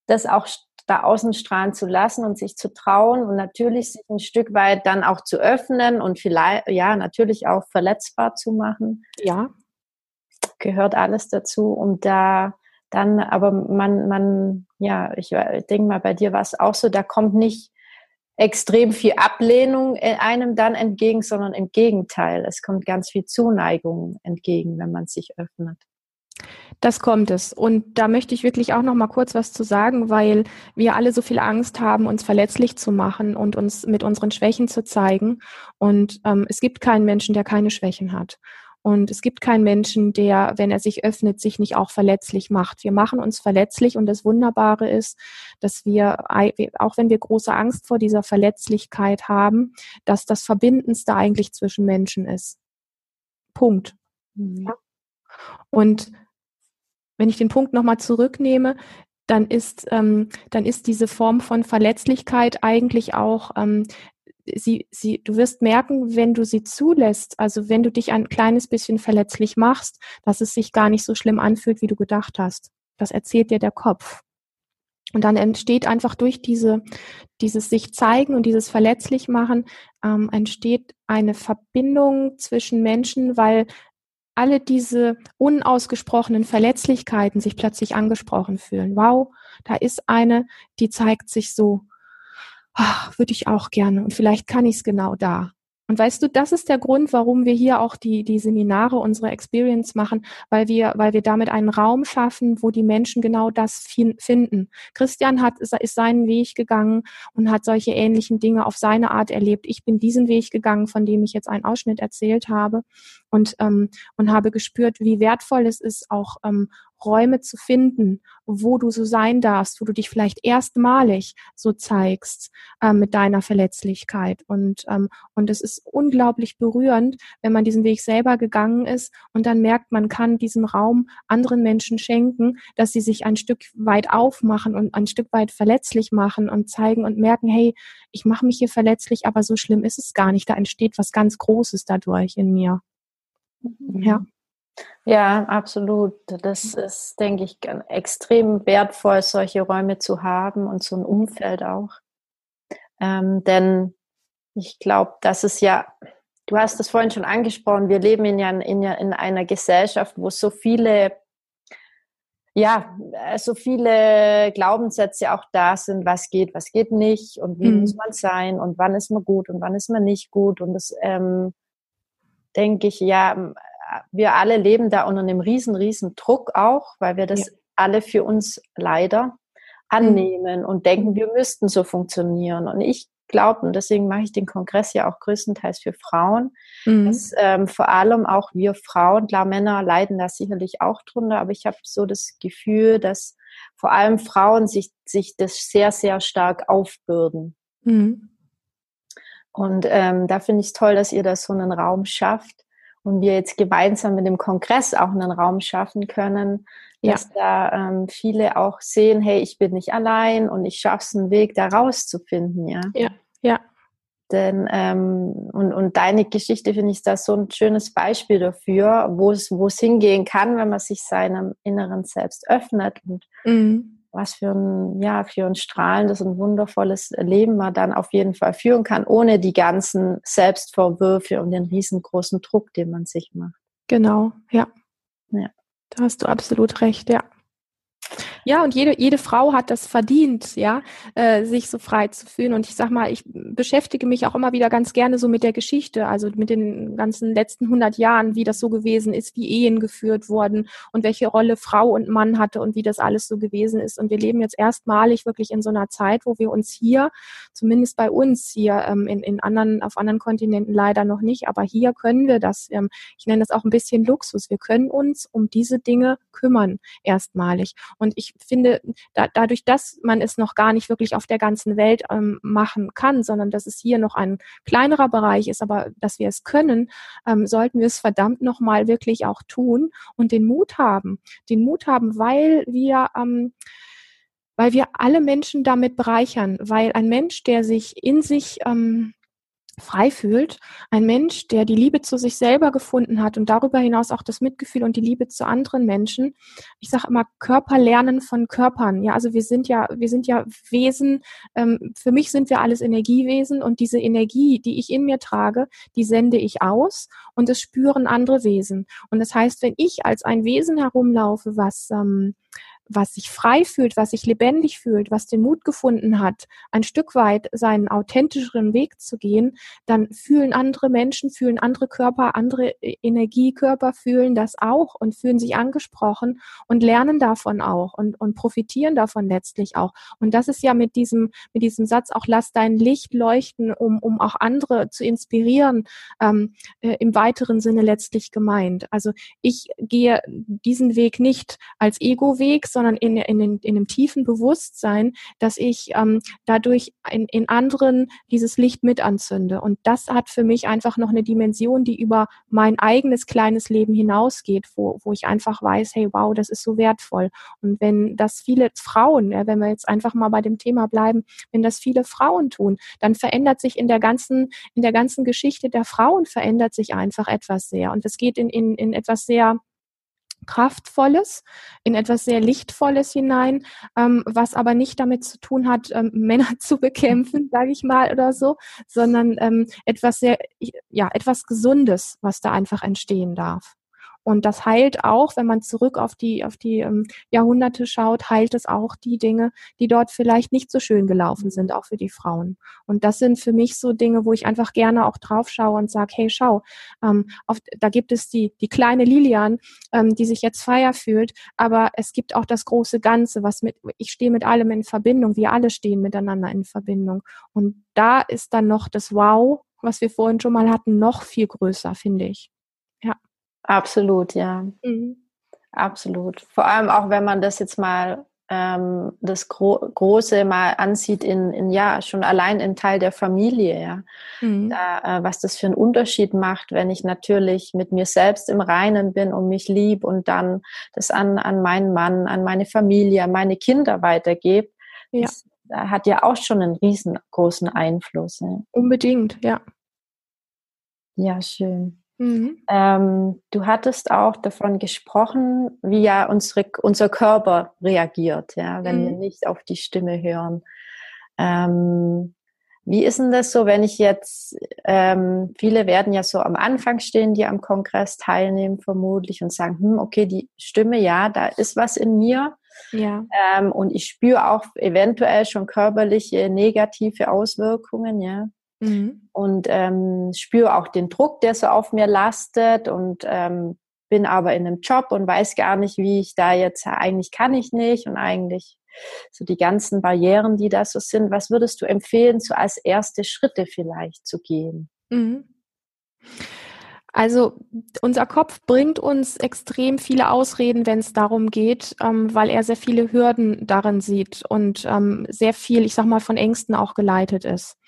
das auch da außen strahlen zu lassen und sich zu trauen und natürlich sich ein Stück weit dann auch zu öffnen und vielleicht, ja, natürlich auch verletzbar zu machen. Ja. Gehört alles dazu. Und da dann, aber man, man, ja, ich, ich denke mal, bei dir war es auch so, da kommt nicht extrem viel Ablehnung einem dann entgegen, sondern im Gegenteil. Es kommt ganz viel Zuneigung entgegen, wenn man sich öffnet. Das kommt es. Und da möchte ich wirklich auch noch mal kurz was zu sagen, weil wir alle so viel Angst haben, uns verletzlich zu machen und uns mit unseren Schwächen zu zeigen. Und ähm, es gibt keinen Menschen, der keine Schwächen hat. Und es gibt keinen Menschen, der, wenn er sich öffnet, sich nicht auch verletzlich macht. Wir machen uns verletzlich und das Wunderbare ist, dass wir, auch wenn wir große Angst vor dieser Verletzlichkeit haben, dass das Verbindendste eigentlich zwischen Menschen ist. Punkt. Mhm. Und wenn ich den Punkt nochmal zurücknehme, dann ist, ähm, dann ist diese Form von Verletzlichkeit eigentlich auch ähm, sie, sie, du wirst merken, wenn du sie zulässt, also wenn du dich ein kleines bisschen verletzlich machst, dass es sich gar nicht so schlimm anfühlt, wie du gedacht hast. Das erzählt dir der Kopf. Und dann entsteht einfach durch diese, dieses sich zeigen und dieses verletzlich machen, ähm, entsteht eine Verbindung zwischen Menschen, weil alle diese unausgesprochenen Verletzlichkeiten sich plötzlich angesprochen fühlen. Wow, da ist eine, die zeigt sich so ach, würde ich auch gerne und vielleicht kann ich es genau da. Und weißt du, das ist der Grund, warum wir hier auch die, die Seminare, unsere Experience machen, weil wir, weil wir damit einen Raum schaffen, wo die Menschen genau das finden. Christian hat, ist seinen Weg gegangen und hat solche ähnlichen Dinge auf seine Art erlebt. Ich bin diesen Weg gegangen, von dem ich jetzt einen Ausschnitt erzählt habe und, ähm, und habe gespürt, wie wertvoll es ist, auch ähm, Räume zu finden, wo du so sein darfst, wo du dich vielleicht erstmalig so zeigst äh, mit deiner Verletzlichkeit. Und, ähm, und es ist unglaublich berührend, wenn man diesen Weg selber gegangen ist und dann merkt, man kann diesen Raum anderen Menschen schenken, dass sie sich ein Stück weit aufmachen und ein Stück weit verletzlich machen und zeigen und merken, hey, ich mache mich hier verletzlich, aber so schlimm ist es gar nicht. Da entsteht was ganz Großes dadurch in mir. Mhm. Ja. Ja, absolut. Das ist, denke ich, extrem wertvoll, solche Räume zu haben und so ein Umfeld auch. Ähm, denn ich glaube, das ist ja, du hast es vorhin schon angesprochen, wir leben in, ja, in, in einer Gesellschaft, wo so viele, ja, so viele Glaubenssätze auch da sind, was geht, was geht nicht und wie mhm. muss man sein und wann ist man gut und wann ist man nicht gut. Und das ähm, denke ich, ja, wir alle leben da unter einem riesen, riesen Druck auch, weil wir das ja. alle für uns leider annehmen mhm. und denken, wir müssten so funktionieren. Und ich glaube, und deswegen mache ich den Kongress ja auch größtenteils für Frauen, mhm. dass ähm, vor allem auch wir Frauen, klar, Männer leiden da sicherlich auch drunter, aber ich habe so das Gefühl, dass vor allem Frauen sich, sich das sehr, sehr stark aufbürden. Mhm. Und ähm, da finde ich es toll, dass ihr da so einen Raum schafft, und wir jetzt gemeinsam mit dem Kongress auch einen Raum schaffen können, dass ja. da ähm, viele auch sehen, hey, ich bin nicht allein und ich schaffe es, einen Weg da rauszufinden, ja. Ja, ja. Denn ähm, und, und deine Geschichte finde ich das so ein schönes Beispiel dafür, wo es wo es hingehen kann, wenn man sich seinem inneren Selbst öffnet und mhm. Was für ein ja für ein strahlendes und wundervolles Leben man dann auf jeden Fall führen kann, ohne die ganzen Selbstvorwürfe und den riesengroßen Druck, den man sich macht. Genau, ja. Ja. Da hast du absolut recht, ja. Ja, und jede, jede Frau hat das verdient, ja, äh, sich so frei zu fühlen. Und ich sag mal, ich beschäftige mich auch immer wieder ganz gerne so mit der Geschichte, also mit den ganzen letzten 100 Jahren, wie das so gewesen ist, wie Ehen geführt wurden und welche Rolle Frau und Mann hatte und wie das alles so gewesen ist. Und wir leben jetzt erstmalig wirklich in so einer Zeit, wo wir uns hier, zumindest bei uns hier, ähm, in, in anderen, auf anderen Kontinenten leider noch nicht, aber hier können wir das, ähm, ich nenne das auch ein bisschen Luxus. Wir können uns um diese Dinge kümmern, erstmalig. Und ich finde, da, dadurch, dass man es noch gar nicht wirklich auf der ganzen Welt ähm, machen kann, sondern dass es hier noch ein kleinerer Bereich ist, aber dass wir es können, ähm, sollten wir es verdammt nochmal wirklich auch tun und den Mut haben. Den Mut haben, weil wir ähm, weil wir alle Menschen damit bereichern, weil ein Mensch, der sich in sich ähm, frei fühlt. Ein Mensch, der die Liebe zu sich selber gefunden hat und darüber hinaus auch das Mitgefühl und die Liebe zu anderen Menschen. Ich sage immer Körper lernen von Körpern. Ja, also wir sind ja, wir sind ja Wesen. Ähm, für mich sind wir alles Energiewesen und diese Energie, die ich in mir trage, die sende ich aus und es spüren andere Wesen. Und das heißt, wenn ich als ein Wesen herumlaufe, was ähm, was sich frei fühlt, was sich lebendig fühlt, was den Mut gefunden hat, ein Stück weit seinen authentischeren Weg zu gehen, dann fühlen andere Menschen, fühlen andere Körper, andere e-, Energiekörper fühlen das auch und fühlen sich angesprochen und lernen davon auch und, und profitieren davon letztlich auch. Und das ist ja mit diesem, mit diesem Satz auch, lass dein Licht leuchten, um, um auch andere zu inspirieren, ähm, äh, im weiteren Sinne letztlich gemeint. Also ich gehe diesen Weg nicht als Ego-Weg, sondern in, in, in, in einem tiefen Bewusstsein, dass ich ähm, dadurch in, in anderen dieses Licht mit anzünde. Und das hat für mich einfach noch eine Dimension, die über mein eigenes kleines Leben hinausgeht, wo, wo ich einfach weiß, hey, wow, das ist so wertvoll. Und wenn das viele Frauen, ja, wenn wir jetzt einfach mal bei dem Thema bleiben, wenn das viele Frauen tun, dann verändert sich in der ganzen, in der ganzen Geschichte der Frauen verändert sich einfach etwas sehr. Und es geht in, in, in etwas sehr Kraftvolles, in etwas sehr Lichtvolles hinein, ähm, was aber nicht damit zu tun hat, ähm, [LAUGHS] Männer zu bekämpfen, sage ich mal oder so, sondern ähm, etwas sehr, ja, etwas Gesundes, was da einfach entstehen darf. Und das heilt auch, wenn man zurück auf die, auf die ähm, Jahrhunderte schaut, heilt es auch die Dinge, die dort vielleicht nicht so schön gelaufen sind, auch für die Frauen. Und das sind für mich so Dinge, wo ich einfach gerne auch drauf schaue und sage, hey, schau, ähm, auf, da gibt es die, die kleine Lilian, ähm, die sich jetzt feier fühlt, aber es gibt auch das große Ganze, was mit, ich stehe mit allem in Verbindung, wir alle stehen miteinander in Verbindung. Und da ist dann noch das Wow, was wir vorhin schon mal hatten, noch viel größer, finde ich. Absolut, ja. Mhm. Absolut. Vor allem auch, wenn man das jetzt mal ähm, das Gro Große mal ansieht in, in ja schon allein in Teil der Familie, ja, mhm. da, äh, was das für einen Unterschied macht, wenn ich natürlich mit mir selbst im Reinen bin und mich lieb und dann das an an meinen Mann, an meine Familie, an meine Kinder weitergebe. Ja. Das, das hat ja auch schon einen riesengroßen Einfluss. Ja. Unbedingt, ja. Ja, schön. Mhm. Ähm, du hattest auch davon gesprochen, wie ja unsere, unser Körper reagiert, ja, wenn mhm. wir nicht auf die Stimme hören. Ähm, wie ist denn das so, wenn ich jetzt, ähm, viele werden ja so am Anfang stehen, die am Kongress teilnehmen vermutlich und sagen, hm, okay, die Stimme, ja, da ist was in mir. Ja. Ähm, und ich spüre auch eventuell schon körperliche negative Auswirkungen, ja. Mhm. Und ähm, spüre auch den Druck, der so auf mir lastet und ähm, bin aber in einem Job und weiß gar nicht, wie ich da jetzt, eigentlich kann ich nicht und eigentlich so die ganzen Barrieren, die da so sind. Was würdest du empfehlen, so als erste Schritte vielleicht zu gehen? Mhm. Also unser Kopf bringt uns extrem viele Ausreden, wenn es darum geht, ähm, weil er sehr viele Hürden darin sieht und ähm, sehr viel, ich sag mal, von Ängsten auch geleitet ist.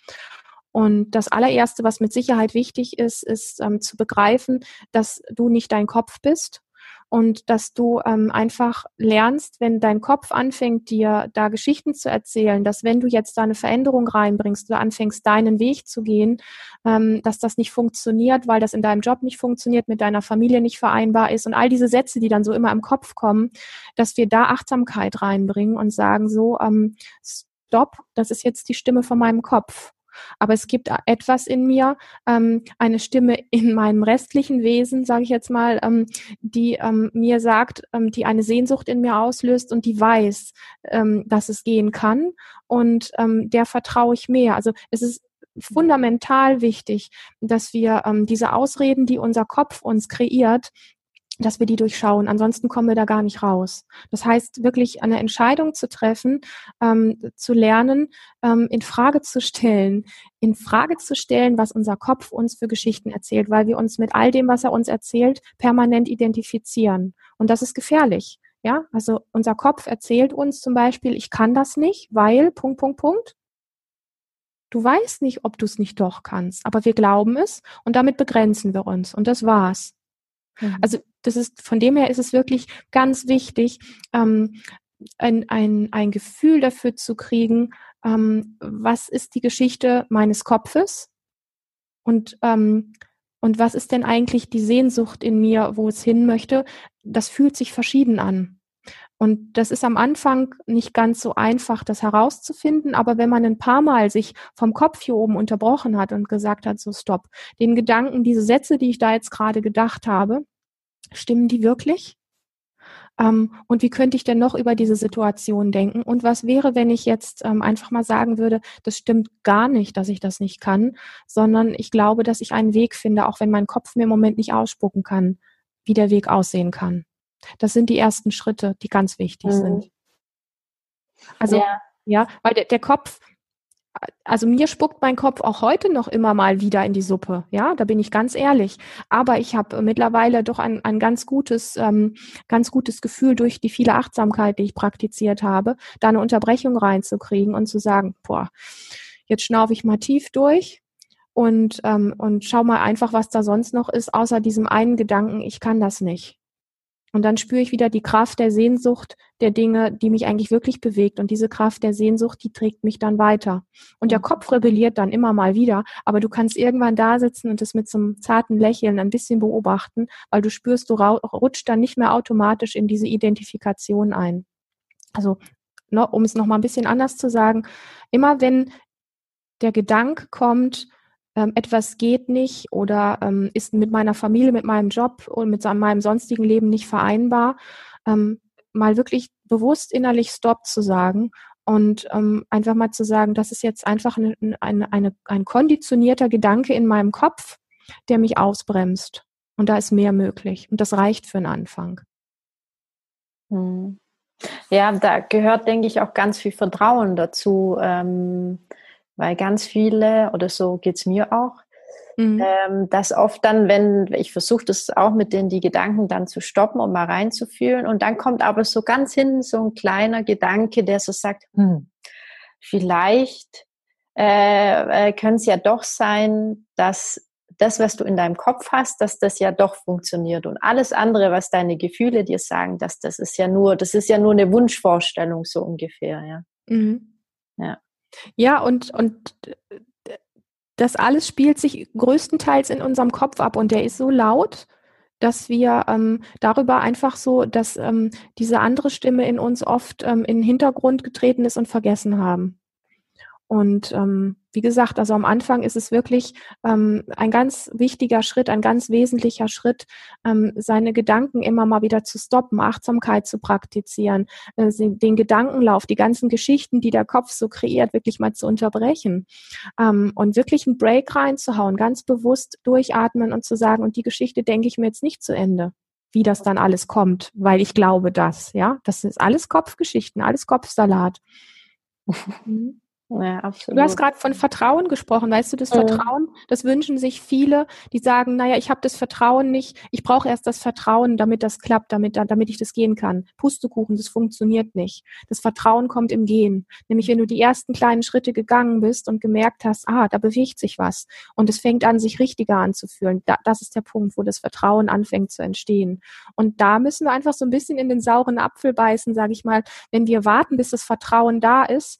Und das allererste, was mit Sicherheit wichtig ist, ist ähm, zu begreifen, dass du nicht dein Kopf bist, und dass du ähm, einfach lernst, wenn dein Kopf anfängt, dir da Geschichten zu erzählen, dass wenn du jetzt da eine Veränderung reinbringst, du anfängst, deinen Weg zu gehen, ähm, dass das nicht funktioniert, weil das in deinem Job nicht funktioniert, mit deiner Familie nicht vereinbar ist und all diese Sätze, die dann so immer im Kopf kommen, dass wir da Achtsamkeit reinbringen und sagen so, ähm, stopp, das ist jetzt die Stimme von meinem Kopf. Aber es gibt etwas in mir, ähm, eine Stimme in meinem restlichen Wesen, sage ich jetzt mal, ähm, die ähm, mir sagt, ähm, die eine Sehnsucht in mir auslöst und die weiß, ähm, dass es gehen kann. Und ähm, der vertraue ich mehr. Also es ist fundamental wichtig, dass wir ähm, diese Ausreden, die unser Kopf uns kreiert, dass wir die durchschauen. Ansonsten kommen wir da gar nicht raus. Das heißt, wirklich eine Entscheidung zu treffen, ähm, zu lernen, ähm, in Frage zu stellen, in Frage zu stellen, was unser Kopf uns für Geschichten erzählt, weil wir uns mit all dem, was er uns erzählt, permanent identifizieren. Und das ist gefährlich. Ja, also unser Kopf erzählt uns zum Beispiel, ich kann das nicht, weil, Punkt, Punkt, Punkt. Du weißt nicht, ob du es nicht doch kannst, aber wir glauben es und damit begrenzen wir uns und das war's. Mhm. Also das ist, von dem her ist es wirklich ganz wichtig, ähm, ein, ein, ein Gefühl dafür zu kriegen, ähm, was ist die Geschichte meines Kopfes und, ähm, und was ist denn eigentlich die Sehnsucht in mir, wo es hin möchte. Das fühlt sich verschieden an. Und das ist am Anfang nicht ganz so einfach, das herauszufinden, aber wenn man ein paar Mal sich vom Kopf hier oben unterbrochen hat und gesagt hat, so stopp, den Gedanken, diese Sätze, die ich da jetzt gerade gedacht habe, Stimmen die wirklich? Ähm, und wie könnte ich denn noch über diese Situation denken? Und was wäre, wenn ich jetzt ähm, einfach mal sagen würde, das stimmt gar nicht, dass ich das nicht kann, sondern ich glaube, dass ich einen Weg finde, auch wenn mein Kopf mir im Moment nicht ausspucken kann, wie der Weg aussehen kann. Das sind die ersten Schritte, die ganz wichtig mhm. sind. Also, ja, ja weil der, der Kopf, also mir spuckt mein Kopf auch heute noch immer mal wieder in die Suppe, ja, da bin ich ganz ehrlich. Aber ich habe mittlerweile doch ein, ein ganz gutes, ähm, ganz gutes Gefühl durch die viele Achtsamkeit, die ich praktiziert habe, da eine Unterbrechung reinzukriegen und zu sagen, boah, jetzt schnaufe ich mal tief durch und ähm, und schau mal einfach, was da sonst noch ist, außer diesem einen Gedanken, ich kann das nicht. Und dann spüre ich wieder die Kraft der Sehnsucht der Dinge, die mich eigentlich wirklich bewegt. Und diese Kraft der Sehnsucht, die trägt mich dann weiter. Und der mhm. Kopf rebelliert dann immer mal wieder, aber du kannst irgendwann da sitzen und es mit so einem zarten Lächeln ein bisschen beobachten, weil du spürst, du rutscht dann nicht mehr automatisch in diese Identifikation ein. Also, um es nochmal ein bisschen anders zu sagen, immer wenn der Gedanke kommt, ähm, etwas geht nicht oder ähm, ist mit meiner Familie, mit meinem Job und mit meinem sonstigen Leben nicht vereinbar, ähm, mal wirklich bewusst innerlich Stop zu sagen und ähm, einfach mal zu sagen, das ist jetzt einfach eine, eine, eine, ein konditionierter Gedanke in meinem Kopf, der mich ausbremst. Und da ist mehr möglich. Und das reicht für einen Anfang. Hm. Ja, da gehört, denke ich, auch ganz viel Vertrauen dazu. Ähm, weil ganz viele, oder so geht's mir auch, mhm. ähm, dass oft dann, wenn ich versuche das auch mit denen die Gedanken dann zu stoppen und mal reinzufühlen und dann kommt aber so ganz hinten so ein kleiner Gedanke, der so sagt, hm, vielleicht äh, äh, könnte es ja doch sein, dass das, was du in deinem Kopf hast, dass das ja doch funktioniert. Und alles andere, was deine Gefühle dir sagen, dass das ist ja nur, das ist ja nur eine Wunschvorstellung, so ungefähr, ja. Mhm. Ja. Ja, und, und das alles spielt sich größtenteils in unserem Kopf ab und der ist so laut, dass wir ähm, darüber einfach so, dass ähm, diese andere Stimme in uns oft ähm, in den Hintergrund getreten ist und vergessen haben. Und ähm, wie gesagt, also am Anfang ist es wirklich ähm, ein ganz wichtiger Schritt, ein ganz wesentlicher Schritt, ähm, seine Gedanken immer mal wieder zu stoppen, Achtsamkeit zu praktizieren, äh, den Gedankenlauf, die ganzen Geschichten, die der Kopf so kreiert, wirklich mal zu unterbrechen ähm, und wirklich einen Break reinzuhauen, ganz bewusst durchatmen und zu sagen, und die Geschichte denke ich mir jetzt nicht zu Ende wie das dann alles kommt, weil ich glaube das, ja, das ist alles Kopfgeschichten, alles Kopfsalat. [LAUGHS] Mhm. Ja, absolut. Du hast gerade von Vertrauen gesprochen. Weißt du, das mhm. Vertrauen, das wünschen sich viele, die sagen, naja, ich habe das Vertrauen nicht, ich brauche erst das Vertrauen, damit das klappt, damit, damit ich das gehen kann. Pustekuchen, das funktioniert nicht. Das Vertrauen kommt im Gehen. Nämlich, wenn du die ersten kleinen Schritte gegangen bist und gemerkt hast, ah, da bewegt sich was und es fängt an, sich richtiger anzufühlen. Da, das ist der Punkt, wo das Vertrauen anfängt zu entstehen. Und da müssen wir einfach so ein bisschen in den sauren Apfel beißen, sage ich mal, wenn wir warten, bis das Vertrauen da ist,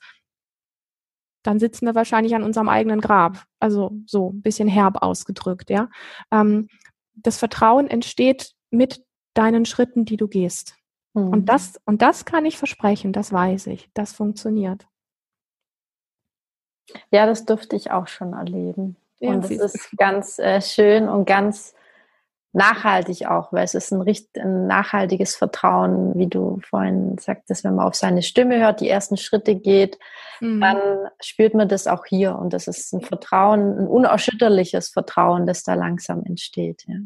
dann sitzen wir wahrscheinlich an unserem eigenen Grab. Also so ein bisschen herb ausgedrückt, ja. Ähm, das Vertrauen entsteht mit deinen Schritten, die du gehst. Mhm. Und das, und das kann ich versprechen, das weiß ich, das funktioniert. Ja, das durfte ich auch schon erleben. Ja, und es ist ganz äh, schön und ganz nachhaltig auch, weil es ist ein, ein nachhaltiges Vertrauen, wie du vorhin sagtest, wenn man auf seine Stimme hört, die ersten Schritte geht, mhm. dann spürt man das auch hier und das ist ein Vertrauen, ein unerschütterliches Vertrauen, das da langsam entsteht. Ja.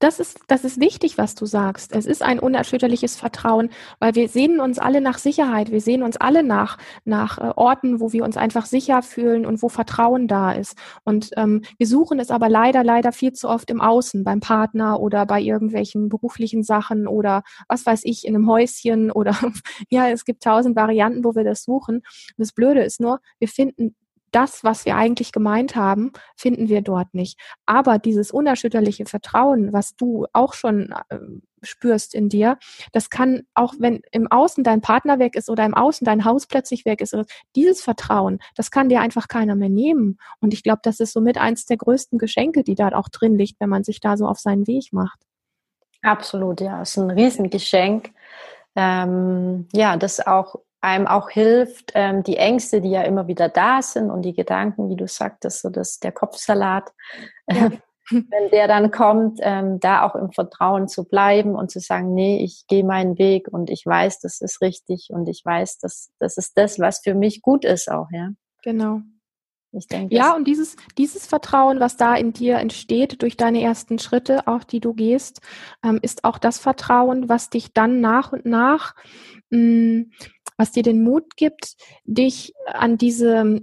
Das ist, das ist wichtig, was du sagst. Es ist ein unerschütterliches Vertrauen, weil wir sehen uns alle nach Sicherheit. Wir sehen uns alle nach, nach äh, Orten, wo wir uns einfach sicher fühlen und wo Vertrauen da ist. Und ähm, wir suchen es aber leider, leider viel zu oft im Außen, beim Partner oder bei irgendwelchen beruflichen Sachen oder was weiß ich, in einem Häuschen oder [LAUGHS] ja, es gibt tausend Varianten, wo wir das suchen. Und das Blöde ist nur, wir finden das, was wir eigentlich gemeint haben, finden wir dort nicht. Aber dieses unerschütterliche Vertrauen, was du auch schon äh, spürst in dir, das kann auch, wenn im Außen dein Partner weg ist oder im Außen dein Haus plötzlich weg ist, dieses Vertrauen, das kann dir einfach keiner mehr nehmen. Und ich glaube, das ist somit eins der größten Geschenke, die da auch drin liegt, wenn man sich da so auf seinen Weg macht. Absolut, ja, es ist ein Riesengeschenk. Ähm, ja, das auch einem auch hilft, ähm, die Ängste, die ja immer wieder da sind und die Gedanken, wie du sagtest, so das, der Kopfsalat, ja. [LAUGHS] wenn der dann kommt, ähm, da auch im Vertrauen zu bleiben und zu sagen, nee, ich gehe meinen Weg und ich weiß, das ist richtig und ich weiß, dass das ist das, was für mich gut ist auch, ja. Genau. Ich denke, ja, und dieses, dieses Vertrauen, was da in dir entsteht durch deine ersten Schritte, auch die du gehst, ähm, ist auch das Vertrauen, was dich dann nach und nach mh, mm, was dir den Mut gibt, dich an diese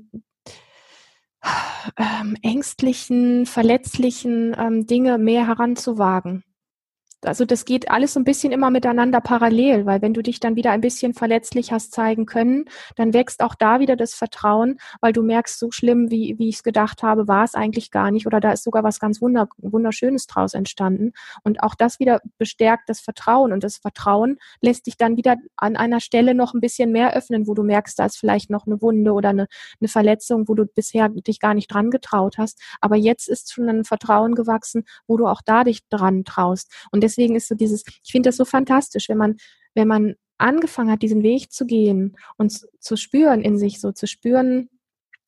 ähm, ängstlichen, verletzlichen ähm, Dinge mehr heranzuwagen also das geht alles so ein bisschen immer miteinander parallel, weil wenn du dich dann wieder ein bisschen verletzlich hast zeigen können, dann wächst auch da wieder das Vertrauen, weil du merkst, so schlimm, wie, wie ich es gedacht habe, war es eigentlich gar nicht oder da ist sogar was ganz Wunder, Wunderschönes draus entstanden. Und auch das wieder bestärkt das Vertrauen und das Vertrauen lässt dich dann wieder an einer Stelle noch ein bisschen mehr öffnen, wo du merkst, da ist vielleicht noch eine Wunde oder eine, eine Verletzung, wo du bisher dich gar nicht dran getraut hast. Aber jetzt ist schon ein Vertrauen gewachsen, wo du auch da dich dran traust. Und deswegen deswegen ist so dieses, ich finde das so fantastisch, wenn man, wenn man angefangen hat, diesen Weg zu gehen und zu, spüren in sich, so zu spüren,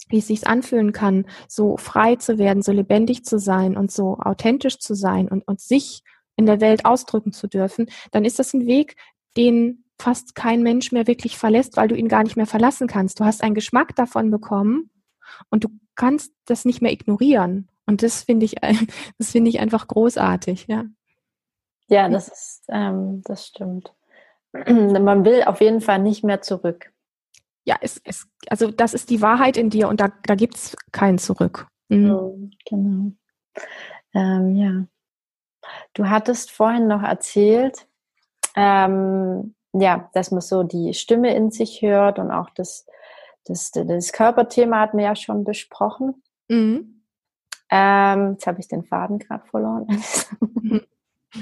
wie es sich anfühlen kann, so frei zu werden, so lebendig zu sein und so authentisch zu sein und, und sich in der Welt ausdrücken zu dürfen, dann ist das ein Weg, den fast kein Mensch mehr wirklich verlässt, weil du ihn gar nicht mehr verlassen kannst. Du hast einen Geschmack davon bekommen und du kannst das nicht mehr ignorieren. Und das finde ich, [LAUGHS] das finde ich einfach großartig, ja. Ja, das ist, ähm, das stimmt. Man will auf jeden Fall nicht mehr zurück. Ja, es, es, also das ist die Wahrheit in dir und da, da gibt es kein Zurück. Mhm. Oh, genau. Ähm, ja. Du hattest vorhin noch erzählt, ähm, ja, dass man so die Stimme in sich hört und auch das, das, das Körperthema hatten wir ja schon besprochen. Mhm. Ähm, jetzt habe ich den Faden gerade verloren. [LAUGHS]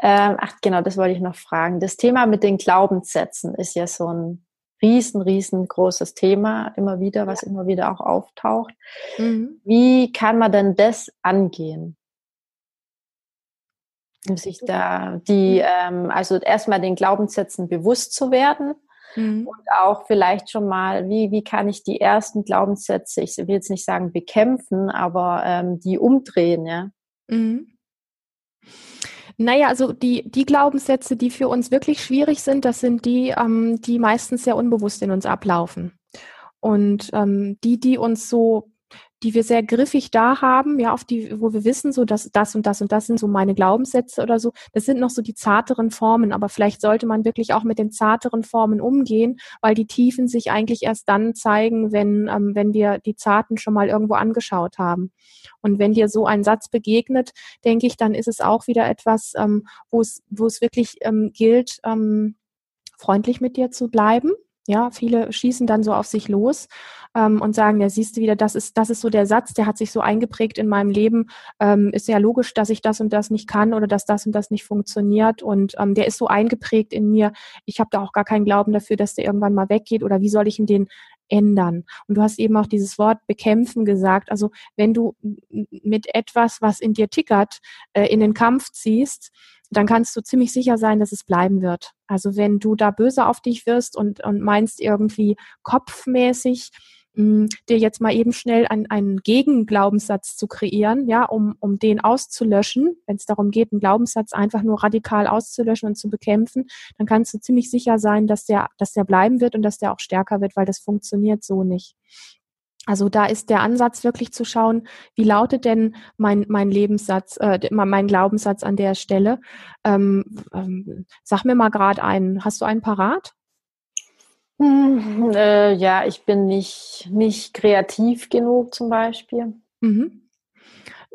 Ähm, ach, genau, das wollte ich noch fragen. Das Thema mit den Glaubenssätzen ist ja so ein riesen, riesengroßes Thema immer wieder, was immer wieder auch auftaucht. Mhm. Wie kann man denn das angehen? Um sich da die, mhm. ähm, also erstmal den Glaubenssätzen bewusst zu werden mhm. und auch vielleicht schon mal, wie, wie kann ich die ersten Glaubenssätze, ich will jetzt nicht sagen bekämpfen, aber ähm, die umdrehen, ja? Mhm. Naja, also die, die Glaubenssätze, die für uns wirklich schwierig sind, das sind die, ähm, die meistens sehr unbewusst in uns ablaufen. Und ähm, die, die uns so die wir sehr griffig da haben, ja, auf die, wo wir wissen, so dass das und das und das sind so meine Glaubenssätze oder so. Das sind noch so die zarteren Formen, aber vielleicht sollte man wirklich auch mit den zarteren Formen umgehen, weil die Tiefen sich eigentlich erst dann zeigen, wenn, ähm, wenn wir die zarten schon mal irgendwo angeschaut haben. Und wenn dir so ein Satz begegnet, denke ich, dann ist es auch wieder etwas, ähm, wo es, wo es wirklich ähm, gilt, ähm, freundlich mit dir zu bleiben. Ja, viele schießen dann so auf sich los ähm, und sagen, ja, siehst du wieder, das ist, das ist so der Satz, der hat sich so eingeprägt in meinem Leben. Ähm, ist ja logisch, dass ich das und das nicht kann oder dass das und das nicht funktioniert. Und ähm, der ist so eingeprägt in mir. Ich habe da auch gar keinen Glauben dafür, dass der irgendwann mal weggeht oder wie soll ich ihm den ändern? Und du hast eben auch dieses Wort bekämpfen gesagt. Also wenn du mit etwas, was in dir tickert, äh, in den Kampf ziehst, dann kannst du ziemlich sicher sein, dass es bleiben wird. Also wenn du da böse auf dich wirst und, und meinst irgendwie kopfmäßig, mh, dir jetzt mal eben schnell einen, einen Gegenglaubenssatz zu kreieren, ja, um, um den auszulöschen, wenn es darum geht, einen Glaubenssatz einfach nur radikal auszulöschen und zu bekämpfen, dann kannst du ziemlich sicher sein, dass der, dass der bleiben wird und dass der auch stärker wird, weil das funktioniert so nicht. Also da ist der Ansatz wirklich zu schauen, wie lautet denn mein, mein Lebenssatz, äh, mein Glaubenssatz an der Stelle. Ähm, ähm, sag mir mal gerade einen. Hast du einen parat? Hm, äh, ja, ich bin nicht, nicht kreativ genug zum Beispiel. Mhm.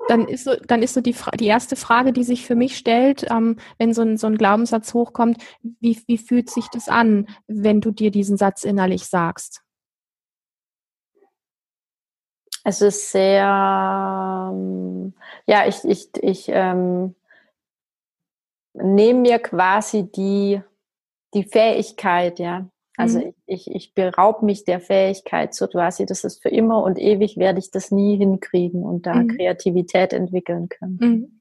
Dann ist so, dann ist so die, die erste Frage, die sich für mich stellt, ähm, wenn so ein, so ein Glaubenssatz hochkommt, wie, wie fühlt sich das an, wenn du dir diesen Satz innerlich sagst? Es ist sehr, ähm, ja, ich, ich, ich ähm, nehme mir quasi die, die Fähigkeit, ja. Also mhm. ich, ich, ich beraub mich der Fähigkeit so quasi, das ist für immer und ewig werde ich das nie hinkriegen und da mhm. Kreativität entwickeln können. Mhm.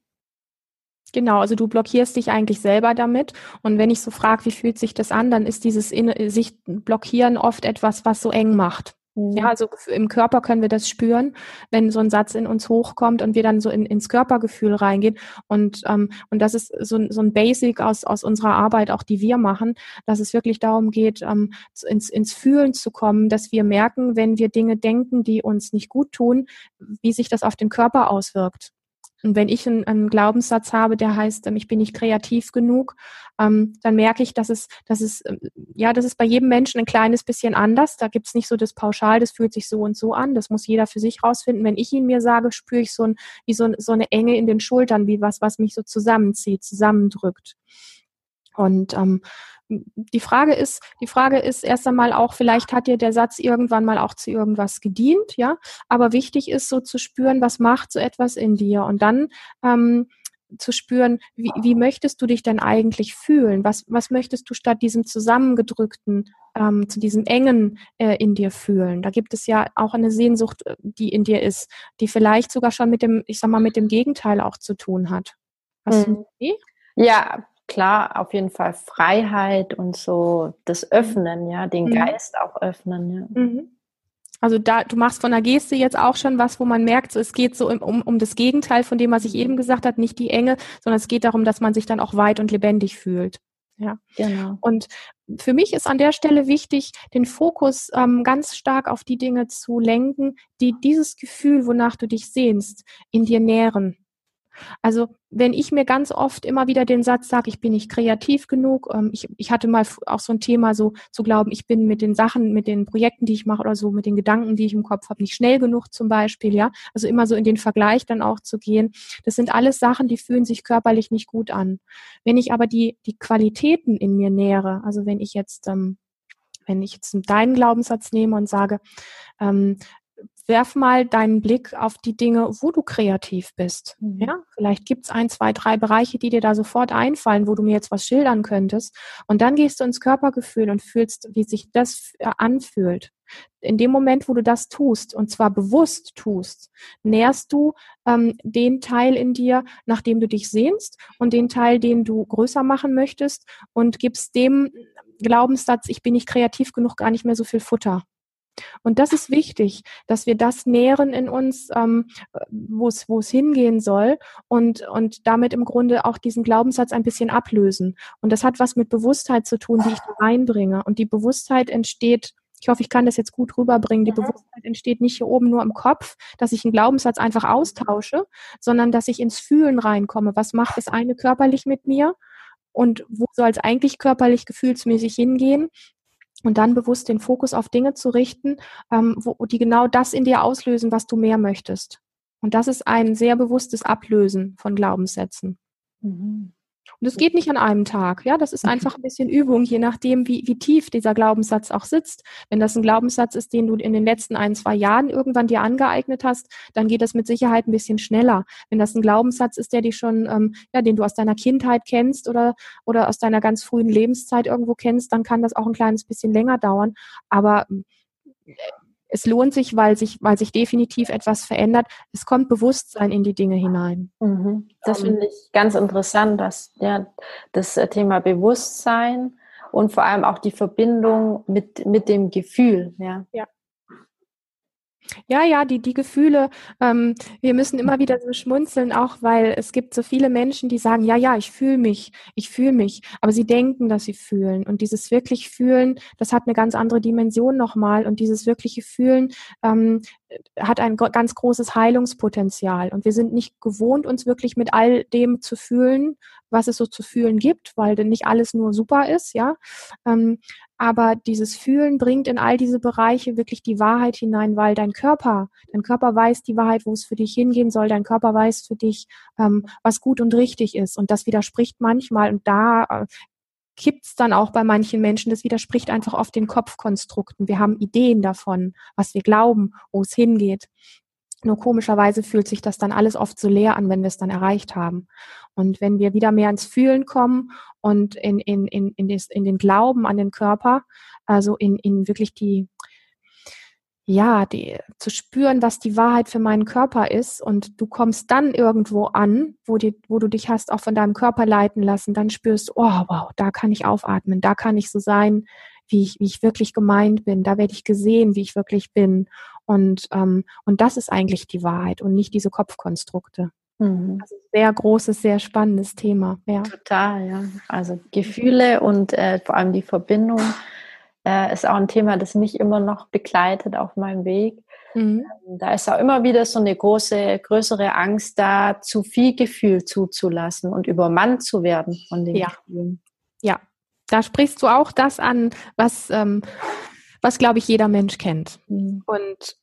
Genau, also du blockierst dich eigentlich selber damit. Und wenn ich so frage, wie fühlt sich das an, dann ist dieses in sich blockieren oft etwas, was so eng macht. Mhm. Ja, also im Körper können wir das spüren, wenn so ein Satz in uns hochkommt und wir dann so in, ins Körpergefühl reingehen. Und, ähm, und das ist so, so ein Basic aus, aus unserer Arbeit, auch die wir machen, dass es wirklich darum geht, ähm, ins, ins Fühlen zu kommen, dass wir merken, wenn wir Dinge denken, die uns nicht gut tun, wie sich das auf den Körper auswirkt. Und wenn ich einen, einen Glaubenssatz habe, der heißt, ähm, ich bin nicht kreativ genug, ähm, dann merke ich, dass es, dass es, ähm, ja, das ist bei jedem Menschen ein kleines bisschen anders. Da gibt's nicht so das Pauschal, das fühlt sich so und so an. Das muss jeder für sich rausfinden. Wenn ich ihn mir sage, spüre ich so, ein, wie so, so eine Enge in den Schultern, wie was, was mich so zusammenzieht, zusammendrückt. Und ähm, die Frage ist, die Frage ist erst einmal auch, vielleicht hat dir der Satz irgendwann mal auch zu irgendwas gedient, ja. Aber wichtig ist so zu spüren, was macht so etwas in dir und dann ähm, zu spüren, wie, wie möchtest du dich denn eigentlich fühlen? Was, was möchtest du statt diesem zusammengedrückten, ähm, zu diesem engen äh, in dir fühlen? Da gibt es ja auch eine Sehnsucht, äh, die in dir ist, die vielleicht sogar schon mit dem, ich sag mal, mit dem Gegenteil auch zu tun hat. Hast hm. du mhm. Ja, klar, auf jeden Fall Freiheit und so das Öffnen, ja, den mhm. Geist auch öffnen, ja. Mhm. Also da, du machst von der Geste jetzt auch schon was, wo man merkt, so, es geht so um, um das Gegenteil von dem, was ich eben gesagt habe, nicht die Enge, sondern es geht darum, dass man sich dann auch weit und lebendig fühlt. Ja, genau. Und für mich ist an der Stelle wichtig, den Fokus ähm, ganz stark auf die Dinge zu lenken, die dieses Gefühl, wonach du dich sehnst, in dir nähren. Also wenn ich mir ganz oft immer wieder den Satz sage, ich bin nicht kreativ genug, ähm, ich, ich hatte mal auch so ein Thema, so zu glauben, ich bin mit den Sachen, mit den Projekten, die ich mache oder so, mit den Gedanken, die ich im Kopf habe, nicht schnell genug zum Beispiel, ja. Also immer so in den Vergleich dann auch zu gehen. Das sind alles Sachen, die fühlen sich körperlich nicht gut an. Wenn ich aber die, die Qualitäten in mir nähere, also wenn ich jetzt ähm, wenn ich jetzt deinen Glaubenssatz nehme und sage, ähm, werf mal deinen Blick auf die Dinge, wo du kreativ bist. Mhm. Ja, vielleicht gibt's ein, zwei, drei Bereiche, die dir da sofort einfallen, wo du mir jetzt was schildern könntest. Und dann gehst du ins Körpergefühl und fühlst, wie sich das äh, anfühlt. In dem Moment, wo du das tust, und zwar bewusst tust, nährst du ähm, den Teil in dir, nach dem du dich sehnst und den Teil, den du größer machen möchtest und gibst dem Glaubenssatz, ich bin nicht kreativ genug, gar nicht mehr so viel Futter. Und das ist wichtig, dass wir das nähren in uns, ähm, wo es wo es hingehen soll und und damit im Grunde auch diesen Glaubenssatz ein bisschen ablösen. Und das hat was mit Bewusstheit zu tun, die ich da reinbringe. Und die Bewusstheit entsteht Ich hoffe, ich kann das jetzt gut rüberbringen. Die ja. Bewusstheit entsteht nicht hier oben nur im Kopf, dass ich einen Glaubenssatz einfach austausche, sondern dass ich ins Fühlen reinkomme. Was macht das eine körperlich mit mir? Und wo soll es eigentlich körperlich, gefühlsmäßig hingehen? Und dann bewusst den Fokus auf Dinge zu richten, ähm, wo, die genau das in dir auslösen, was du mehr möchtest. Und das ist ein sehr bewusstes Ablösen von Glaubenssätzen. Mhm. Und es geht nicht an einem Tag. Ja, das ist einfach ein bisschen Übung, je nachdem, wie, wie tief dieser Glaubenssatz auch sitzt. Wenn das ein Glaubenssatz ist, den du in den letzten ein, zwei Jahren irgendwann dir angeeignet hast, dann geht das mit Sicherheit ein bisschen schneller. Wenn das ein Glaubenssatz ist, der dich schon, ähm, ja, den du aus deiner Kindheit kennst oder, oder aus deiner ganz frühen Lebenszeit irgendwo kennst, dann kann das auch ein kleines bisschen länger dauern. Aber es lohnt sich, weil sich, weil sich definitiv etwas verändert. Es kommt Bewusstsein in die Dinge hinein. Mhm. Das um, finde ich ganz interessant, dass ja, das äh, Thema Bewusstsein und vor allem auch die Verbindung mit, mit dem Gefühl. Ja. ja. Ja, ja, die, die Gefühle, ähm, wir müssen immer wieder so schmunzeln, auch weil es gibt so viele Menschen, die sagen, ja, ja, ich fühle mich, ich fühle mich, aber sie denken, dass sie fühlen. Und dieses wirklich Fühlen, das hat eine ganz andere Dimension nochmal. Und dieses wirkliche Fühlen ähm, hat ein ganz großes Heilungspotenzial. Und wir sind nicht gewohnt, uns wirklich mit all dem zu fühlen, was es so zu fühlen gibt, weil denn nicht alles nur super ist, ja. Ähm, aber dieses Fühlen bringt in all diese Bereiche wirklich die Wahrheit hinein, weil dein Körper, dein Körper weiß die Wahrheit, wo es für dich hingehen soll, dein Körper weiß für dich, ähm, was gut und richtig ist. Und das widerspricht manchmal und da äh, kippt's dann auch bei manchen Menschen. Das widerspricht einfach oft den Kopfkonstrukten. Wir haben Ideen davon, was wir glauben, wo es hingeht. Nur komischerweise fühlt sich das dann alles oft so leer an, wenn wir es dann erreicht haben. Und wenn wir wieder mehr ins Fühlen kommen und in, in, in, in, des, in den Glauben an den Körper, also in, in wirklich die, ja, die, zu spüren, was die Wahrheit für meinen Körper ist und du kommst dann irgendwo an, wo, die, wo du dich hast auch von deinem Körper leiten lassen, dann spürst du, oh wow, da kann ich aufatmen, da kann ich so sein, wie ich, wie ich wirklich gemeint bin, da werde ich gesehen, wie ich wirklich bin. Und, ähm, und das ist eigentlich die Wahrheit und nicht diese Kopfkonstrukte. Mhm. Also sehr großes, sehr spannendes Thema. Ja. Total, ja. Also Gefühle und äh, vor allem die Verbindung äh, ist auch ein Thema, das mich immer noch begleitet auf meinem Weg. Mhm. Ähm, da ist auch immer wieder so eine große, größere Angst da, zu viel Gefühl zuzulassen und übermannt zu werden von den ja. Gefühlen. Ja, da sprichst du auch das an, was, ähm, was glaube ich, jeder Mensch kennt. Mhm. Und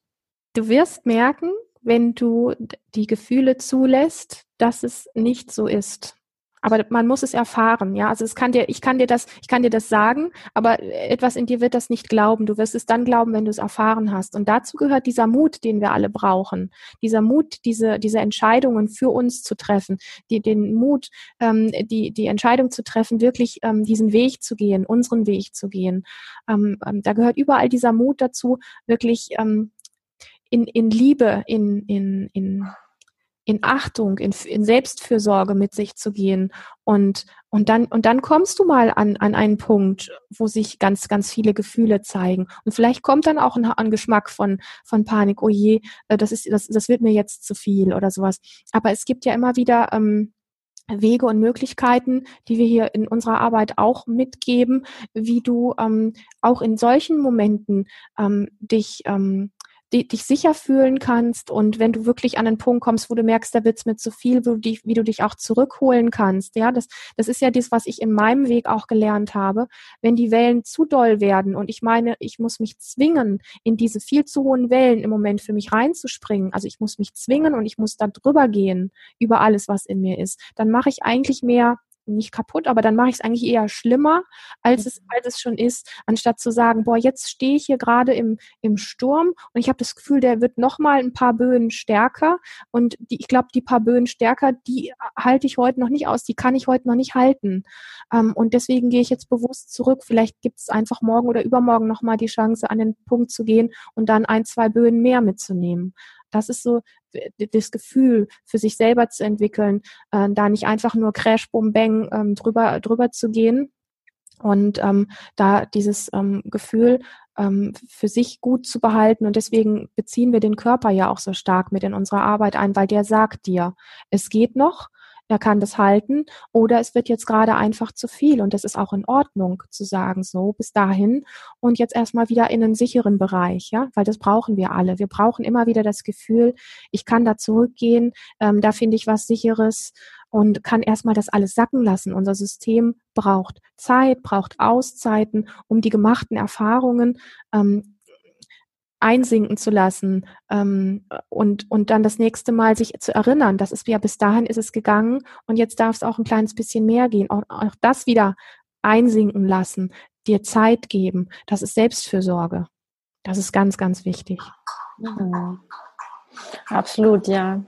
du wirst merken, wenn du die Gefühle zulässt, dass es nicht so ist. Aber man muss es erfahren, ja. Also es kann dir, ich kann dir das, ich kann dir das sagen, aber etwas in dir wird das nicht glauben. Du wirst es dann glauben, wenn du es erfahren hast. Und dazu gehört dieser Mut, den wir alle brauchen. Dieser Mut, diese, diese Entscheidungen für uns zu treffen, die, den Mut, ähm, die, die Entscheidung zu treffen, wirklich ähm, diesen Weg zu gehen, unseren Weg zu gehen. Ähm, ähm, da gehört überall dieser Mut dazu, wirklich ähm, in, in Liebe, in, in, in, in Achtung, in, in Selbstfürsorge mit sich zu gehen. Und, und, dann, und dann kommst du mal an, an einen Punkt, wo sich ganz, ganz viele Gefühle zeigen. Und vielleicht kommt dann auch ein, ein Geschmack von, von Panik, oh je, äh, das, ist, das, das wird mir jetzt zu viel oder sowas. Aber es gibt ja immer wieder ähm, Wege und Möglichkeiten, die wir hier in unserer Arbeit auch mitgeben, wie du ähm, auch in solchen Momenten ähm, dich ähm, die, dich sicher fühlen kannst und wenn du wirklich an einen Punkt kommst, wo du merkst, da wird's mir zu viel, wo du dich, wie du dich auch zurückholen kannst. Ja, das, das ist ja das, was ich in meinem Weg auch gelernt habe. Wenn die Wellen zu doll werden und ich meine, ich muss mich zwingen, in diese viel zu hohen Wellen im Moment für mich reinzuspringen. Also ich muss mich zwingen und ich muss da drüber gehen über alles, was in mir ist. Dann mache ich eigentlich mehr nicht kaputt, aber dann mache ich es eigentlich eher schlimmer, als es, als es schon ist, anstatt zu sagen, boah, jetzt stehe ich hier gerade im, im Sturm und ich habe das Gefühl, der wird noch mal ein paar Böen stärker und die, ich glaube, die paar Böen stärker, die halte ich heute noch nicht aus, die kann ich heute noch nicht halten. Ähm, und deswegen gehe ich jetzt bewusst zurück. Vielleicht gibt es einfach morgen oder übermorgen noch mal die Chance, an den Punkt zu gehen und dann ein, zwei Böen mehr mitzunehmen. Das ist so das Gefühl für sich selber zu entwickeln, äh, da nicht einfach nur Crash, Boom, Bang ähm, drüber, drüber zu gehen. Und ähm, da dieses ähm, Gefühl ähm, für sich gut zu behalten. Und deswegen beziehen wir den Körper ja auch so stark mit in unserer Arbeit ein, weil der sagt dir, es geht noch, er kann das halten oder es wird jetzt gerade einfach zu viel und das ist auch in Ordnung zu sagen, so bis dahin und jetzt erstmal wieder in einen sicheren Bereich, ja, weil das brauchen wir alle. Wir brauchen immer wieder das Gefühl, ich kann da zurückgehen, ähm, da finde ich was Sicheres und kann erstmal das alles sacken lassen. Unser System braucht Zeit, braucht Auszeiten, um die gemachten Erfahrungen ähm, einsinken zu lassen ähm, und, und dann das nächste Mal sich zu erinnern, das ist ja bis dahin ist es gegangen und jetzt darf es auch ein kleines bisschen mehr gehen. Auch, auch das wieder einsinken lassen, dir Zeit geben, das ist Selbstfürsorge. Das ist ganz, ganz wichtig. Mhm. Absolut, ja.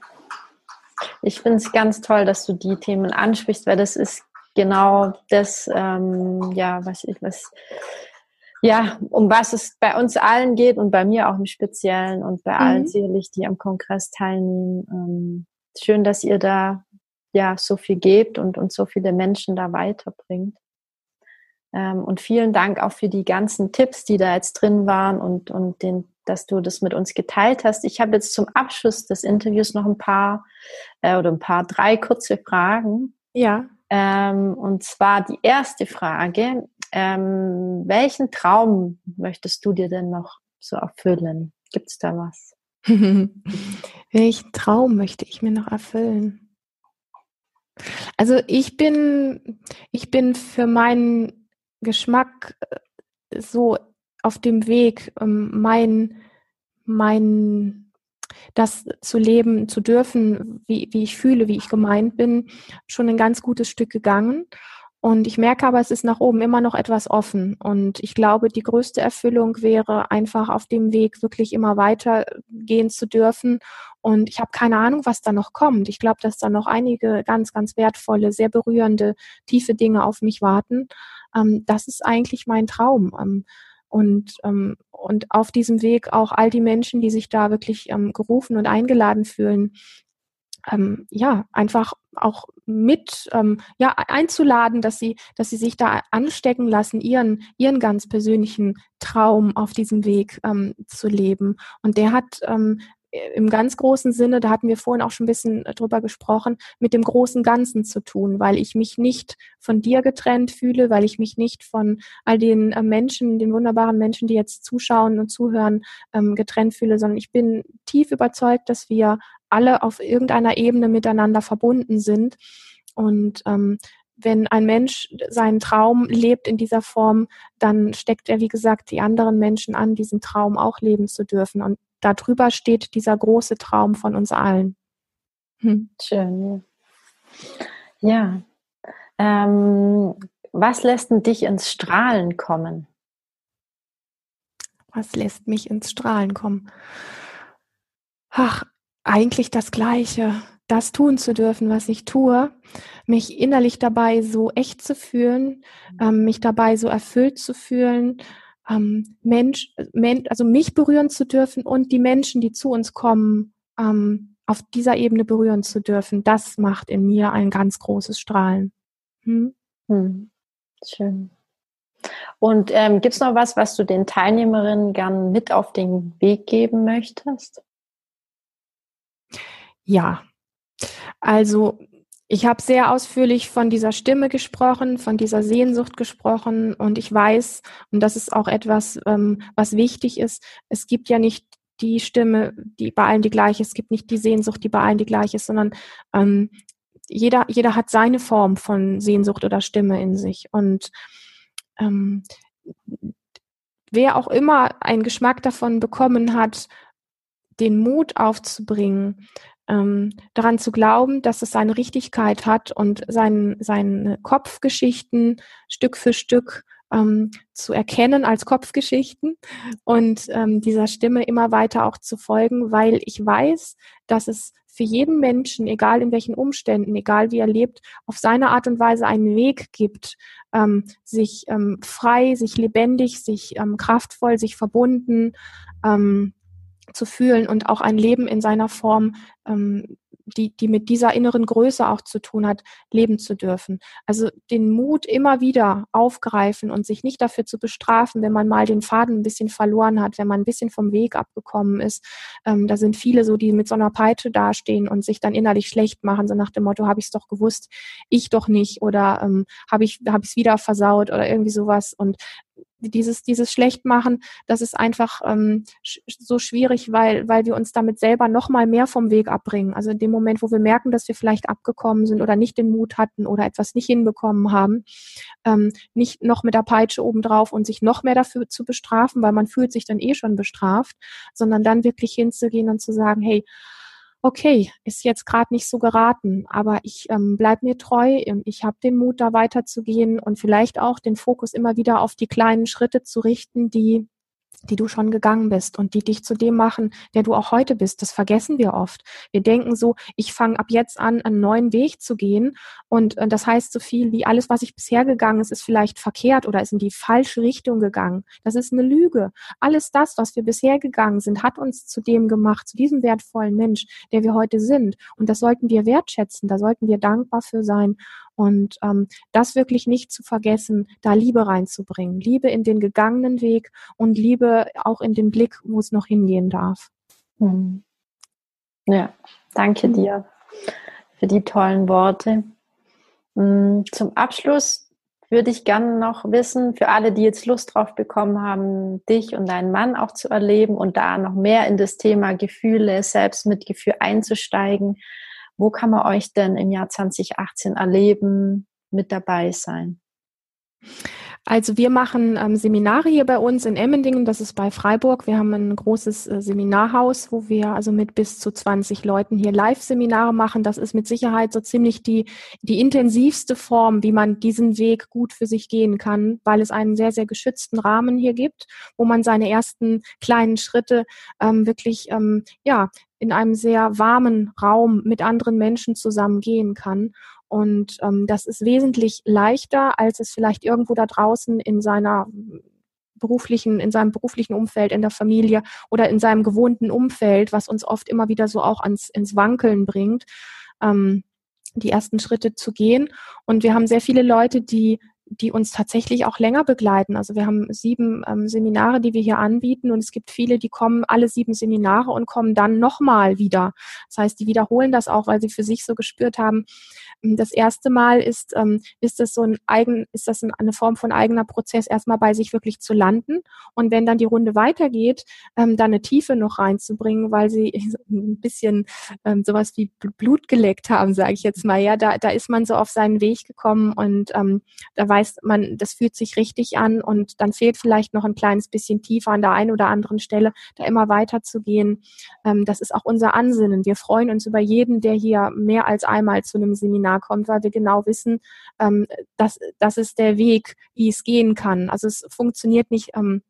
Ich finde es ganz toll, dass du die Themen ansprichst, weil das ist genau das, ähm, ja, was ich, was ja, um was es bei uns allen geht und bei mir auch im Speziellen und bei mhm. allen sicherlich, die am Kongress teilnehmen. Ähm, schön, dass ihr da ja so viel gebt und, und so viele Menschen da weiterbringt. Ähm, und vielen Dank auch für die ganzen Tipps, die da jetzt drin waren und, und den, dass du das mit uns geteilt hast. Ich habe jetzt zum Abschluss des Interviews noch ein paar äh, oder ein paar, drei kurze Fragen. Ja. Ähm, und zwar die erste Frage. Ähm, welchen Traum möchtest du dir denn noch so erfüllen? Gibt es da was? [LAUGHS] welchen Traum möchte ich mir noch erfüllen? Also ich bin, ich bin für meinen Geschmack äh, so auf dem Weg, ähm, mein, mein das zu leben, zu dürfen, wie, wie ich fühle, wie ich gemeint bin, schon ein ganz gutes Stück gegangen. Und ich merke aber, es ist nach oben immer noch etwas offen. Und ich glaube, die größte Erfüllung wäre einfach auf dem Weg wirklich immer weiter gehen zu dürfen. Und ich habe keine Ahnung, was da noch kommt. Ich glaube, dass da noch einige ganz, ganz wertvolle, sehr berührende, tiefe Dinge auf mich warten. Ähm, das ist eigentlich mein Traum. Ähm, und, ähm, und auf diesem Weg auch all die Menschen, die sich da wirklich ähm, gerufen und eingeladen fühlen, ähm, ja, einfach auch mit ähm, ja, einzuladen, dass sie, dass sie sich da anstecken lassen, ihren, ihren ganz persönlichen Traum auf diesem Weg ähm, zu leben. Und der hat ähm, im ganz großen Sinne, da hatten wir vorhin auch schon ein bisschen äh, drüber gesprochen, mit dem großen Ganzen zu tun, weil ich mich nicht von dir getrennt fühle, weil ich mich nicht von all den äh, Menschen, den wunderbaren Menschen, die jetzt zuschauen und zuhören, ähm, getrennt fühle, sondern ich bin tief überzeugt, dass wir alle auf irgendeiner Ebene miteinander verbunden sind. Und ähm, wenn ein Mensch seinen Traum lebt in dieser Form, dann steckt er, wie gesagt, die anderen Menschen an, diesen Traum auch leben zu dürfen. Und darüber steht dieser große Traum von uns allen. Hm. Schön. Ja. Ähm, was lässt denn dich ins Strahlen kommen? Was lässt mich ins Strahlen kommen? Ach, eigentlich das Gleiche. Das tun zu dürfen, was ich tue, mich innerlich dabei so echt zu fühlen, ähm, mich dabei so erfüllt zu fühlen, ähm, Mensch, men, also mich berühren zu dürfen und die Menschen, die zu uns kommen, ähm, auf dieser Ebene berühren zu dürfen, das macht in mir ein ganz großes Strahlen. Hm? Hm. Schön. Und ähm, gibt es noch was, was du den Teilnehmerinnen gern mit auf den Weg geben möchtest? Ja, also ich habe sehr ausführlich von dieser Stimme gesprochen, von dieser Sehnsucht gesprochen und ich weiß, und das ist auch etwas, ähm, was wichtig ist, es gibt ja nicht die Stimme, die bei allen die gleiche ist, es gibt nicht die Sehnsucht, die bei allen die gleiche ist, sondern ähm, jeder, jeder hat seine Form von Sehnsucht oder Stimme in sich. Und ähm, wer auch immer einen Geschmack davon bekommen hat, den Mut aufzubringen, ähm, daran zu glauben, dass es seine Richtigkeit hat und sein, seine Kopfgeschichten Stück für Stück ähm, zu erkennen als Kopfgeschichten und ähm, dieser Stimme immer weiter auch zu folgen, weil ich weiß, dass es für jeden Menschen, egal in welchen Umständen, egal wie er lebt, auf seine Art und Weise einen Weg gibt, ähm, sich ähm, frei, sich lebendig, sich ähm, kraftvoll, sich verbunden, ähm, zu fühlen und auch ein Leben in seiner Form ähm, die, die mit dieser inneren Größe auch zu tun hat, leben zu dürfen. Also den Mut immer wieder aufgreifen und sich nicht dafür zu bestrafen, wenn man mal den Faden ein bisschen verloren hat, wenn man ein bisschen vom Weg abgekommen ist. Ähm, da sind viele so, die mit so einer Peitsche dastehen und sich dann innerlich schlecht machen, so nach dem Motto, habe ich es doch gewusst, ich doch nicht oder ähm, habe ich es wieder versaut oder irgendwie sowas. Und dieses, dieses Schlechtmachen, das ist einfach ähm, so schwierig, weil, weil wir uns damit selber noch mal mehr vom Weg abbringen. Also in dem Moment, wo wir merken, dass wir vielleicht abgekommen sind oder nicht den Mut hatten oder etwas nicht hinbekommen haben, ähm, nicht noch mit der Peitsche obendrauf und sich noch mehr dafür zu bestrafen, weil man fühlt sich dann eh schon bestraft, sondern dann wirklich hinzugehen und zu sagen, hey, okay, ist jetzt gerade nicht so geraten, aber ich ähm, bleib mir treu und ich habe den Mut, da weiterzugehen und vielleicht auch den Fokus immer wieder auf die kleinen Schritte zu richten, die die du schon gegangen bist und die dich zu dem machen, der du auch heute bist. Das vergessen wir oft. Wir denken so, ich fange ab jetzt an, einen neuen Weg zu gehen und, und das heißt so viel wie alles, was ich bisher gegangen ist, ist vielleicht verkehrt oder ist in die falsche Richtung gegangen. Das ist eine Lüge. Alles das, was wir bisher gegangen sind, hat uns zu dem gemacht, zu diesem wertvollen Mensch, der wir heute sind. Und das sollten wir wertschätzen, da sollten wir dankbar für sein und ähm, das wirklich nicht zu vergessen, da Liebe reinzubringen. Liebe in den gegangenen Weg und Liebe auch in den Blick, wo es noch hingehen darf. Hm. Ja, danke hm. dir für die tollen Worte. Hm, zum Abschluss würde ich gerne noch wissen, für alle, die jetzt Lust drauf bekommen haben, dich und deinen Mann auch zu erleben und da noch mehr in das Thema Gefühle, Selbstmitgefühl einzusteigen, wo kann man euch denn im Jahr 2018 erleben, mit dabei sein? Also wir machen ähm, Seminare hier bei uns in Emmendingen, das ist bei Freiburg. Wir haben ein großes äh, Seminarhaus, wo wir also mit bis zu 20 Leuten hier Live-Seminare machen. Das ist mit Sicherheit so ziemlich die, die intensivste Form, wie man diesen Weg gut für sich gehen kann, weil es einen sehr, sehr geschützten Rahmen hier gibt, wo man seine ersten kleinen Schritte ähm, wirklich ähm, ja, in einem sehr warmen Raum mit anderen Menschen zusammen gehen kann. Und ähm, das ist wesentlich leichter, als es vielleicht irgendwo da draußen in seiner beruflichen, in seinem beruflichen Umfeld, in der Familie oder in seinem gewohnten Umfeld, was uns oft immer wieder so auch ans, ins Wankeln bringt, ähm, die ersten Schritte zu gehen. Und wir haben sehr viele Leute, die die uns tatsächlich auch länger begleiten. Also wir haben sieben ähm, Seminare, die wir hier anbieten und es gibt viele, die kommen alle sieben Seminare und kommen dann nochmal wieder. Das heißt, die wiederholen das auch, weil sie für sich so gespürt haben, hm, das erste Mal ist, ähm, ist das so ein eigen, ist das eine Form von eigener Prozess, erstmal bei sich wirklich zu landen. Und wenn dann die Runde weitergeht, ähm, dann eine Tiefe noch reinzubringen, weil sie [LAUGHS] ein bisschen ähm, sowas wie Blut geleckt haben, sage ich jetzt mal. Ja, da, da ist man so auf seinen Weg gekommen und ähm, da weiß man, das fühlt sich richtig an und dann fehlt vielleicht noch ein kleines bisschen tiefer an der einen oder anderen Stelle, da immer weiter zu gehen. Ähm, das ist auch unser Ansinnen. Wir freuen uns über jeden, der hier mehr als einmal zu einem Seminar kommt, weil wir genau wissen, ähm, dass das ist der Weg, wie es gehen kann. Also es funktioniert nicht. Ähm,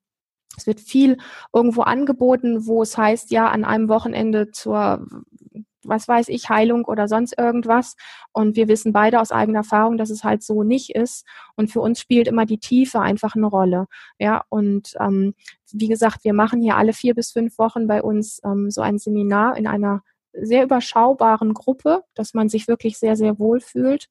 es wird viel irgendwo angeboten, wo es heißt, ja, an einem Wochenende zur was weiß ich, Heilung oder sonst irgendwas. Und wir wissen beide aus eigener Erfahrung, dass es halt so nicht ist. Und für uns spielt immer die Tiefe einfach eine Rolle. Ja, und ähm, wie gesagt, wir machen hier alle vier bis fünf Wochen bei uns ähm, so ein Seminar in einer sehr überschaubaren Gruppe, dass man sich wirklich sehr, sehr wohl fühlt.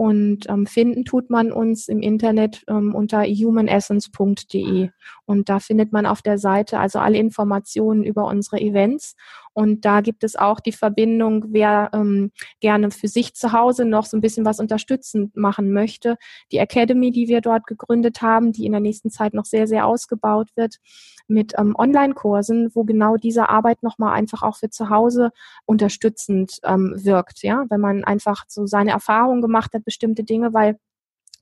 Und ähm, finden tut man uns im Internet ähm, unter humanessence.de. Und da findet man auf der Seite also alle Informationen über unsere Events. Und da gibt es auch die Verbindung, wer ähm, gerne für sich zu Hause noch so ein bisschen was unterstützend machen möchte. Die Academy, die wir dort gegründet haben, die in der nächsten Zeit noch sehr, sehr ausgebaut wird mit ähm, Online-Kursen, wo genau diese Arbeit nochmal einfach auch für zu Hause unterstützend ähm, wirkt. Ja, wenn man einfach so seine Erfahrungen gemacht hat, bestimmte Dinge, weil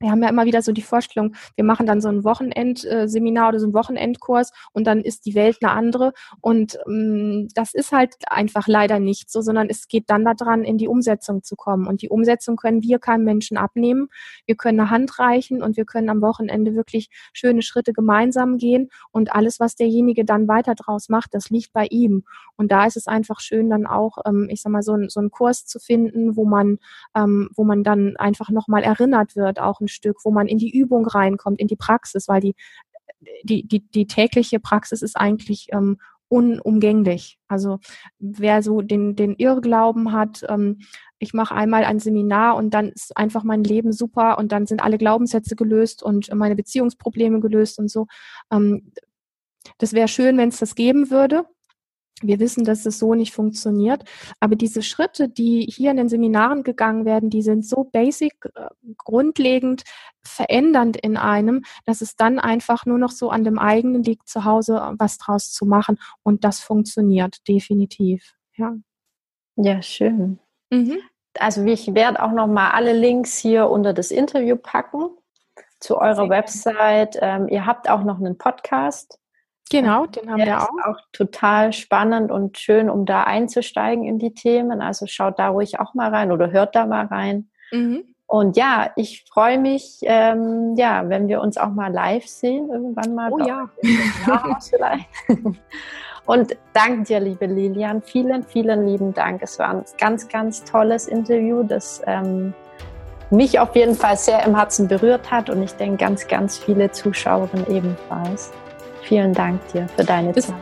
wir haben ja immer wieder so die Vorstellung, wir machen dann so ein Wochenendseminar oder so ein Wochenendkurs und dann ist die Welt eine andere. Und ähm, das ist halt einfach leider nicht so, sondern es geht dann daran, in die Umsetzung zu kommen. Und die Umsetzung können wir keinem Menschen abnehmen. Wir können eine Hand reichen und wir können am Wochenende wirklich schöne Schritte gemeinsam gehen. Und alles, was derjenige dann weiter draus macht, das liegt bei ihm. Und da ist es einfach schön, dann auch, ähm, ich sag mal, so, ein, so einen Kurs zu finden, wo man, ähm, wo man dann einfach nochmal erinnert wird, auch ein Stück, wo man in die Übung reinkommt, in die Praxis, weil die, die, die, die tägliche Praxis ist eigentlich ähm, unumgänglich. Also wer so den, den Irrglauben hat, ähm, ich mache einmal ein Seminar und dann ist einfach mein Leben super und dann sind alle Glaubenssätze gelöst und meine Beziehungsprobleme gelöst und so. Ähm, das wäre schön, wenn es das geben würde. Wir wissen, dass es so nicht funktioniert. Aber diese Schritte, die hier in den Seminaren gegangen werden, die sind so basic, äh, grundlegend, verändernd in einem, dass es dann einfach nur noch so an dem eigenen liegt, zu Hause was draus zu machen. Und das funktioniert definitiv. Ja, ja schön. Mhm. Also ich werde auch noch mal alle Links hier unter das Interview packen zu eurer Website. Ähm, ihr habt auch noch einen Podcast. Genau, den haben Der wir auch. Ist auch total spannend und schön, um da einzusteigen in die Themen. Also schaut da ruhig auch mal rein oder hört da mal rein. Mhm. Und ja, ich freue mich, ähm, ja, wenn wir uns auch mal live sehen, irgendwann mal. Oh ja. [LAUGHS] vielleicht. Und danke dir, liebe Lilian. Vielen, vielen lieben Dank. Es war ein ganz, ganz tolles Interview, das ähm, mich auf jeden Fall sehr im Herzen berührt hat und ich denke ganz, ganz viele Zuschauerinnen ebenfalls. Vielen Dank dir für deine das, Zeit.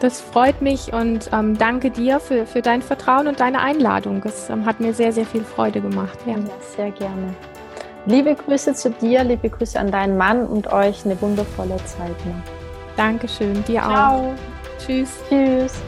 Das freut mich und ähm, danke dir für, für dein Vertrauen und deine Einladung. Es ähm, hat mir sehr, sehr viel Freude gemacht. Ja. ja, sehr gerne. Liebe Grüße zu dir, liebe Grüße an deinen Mann und euch eine wundervolle Zeit noch. Dankeschön, dir Ciao. auch. Tschüss. Tschüss.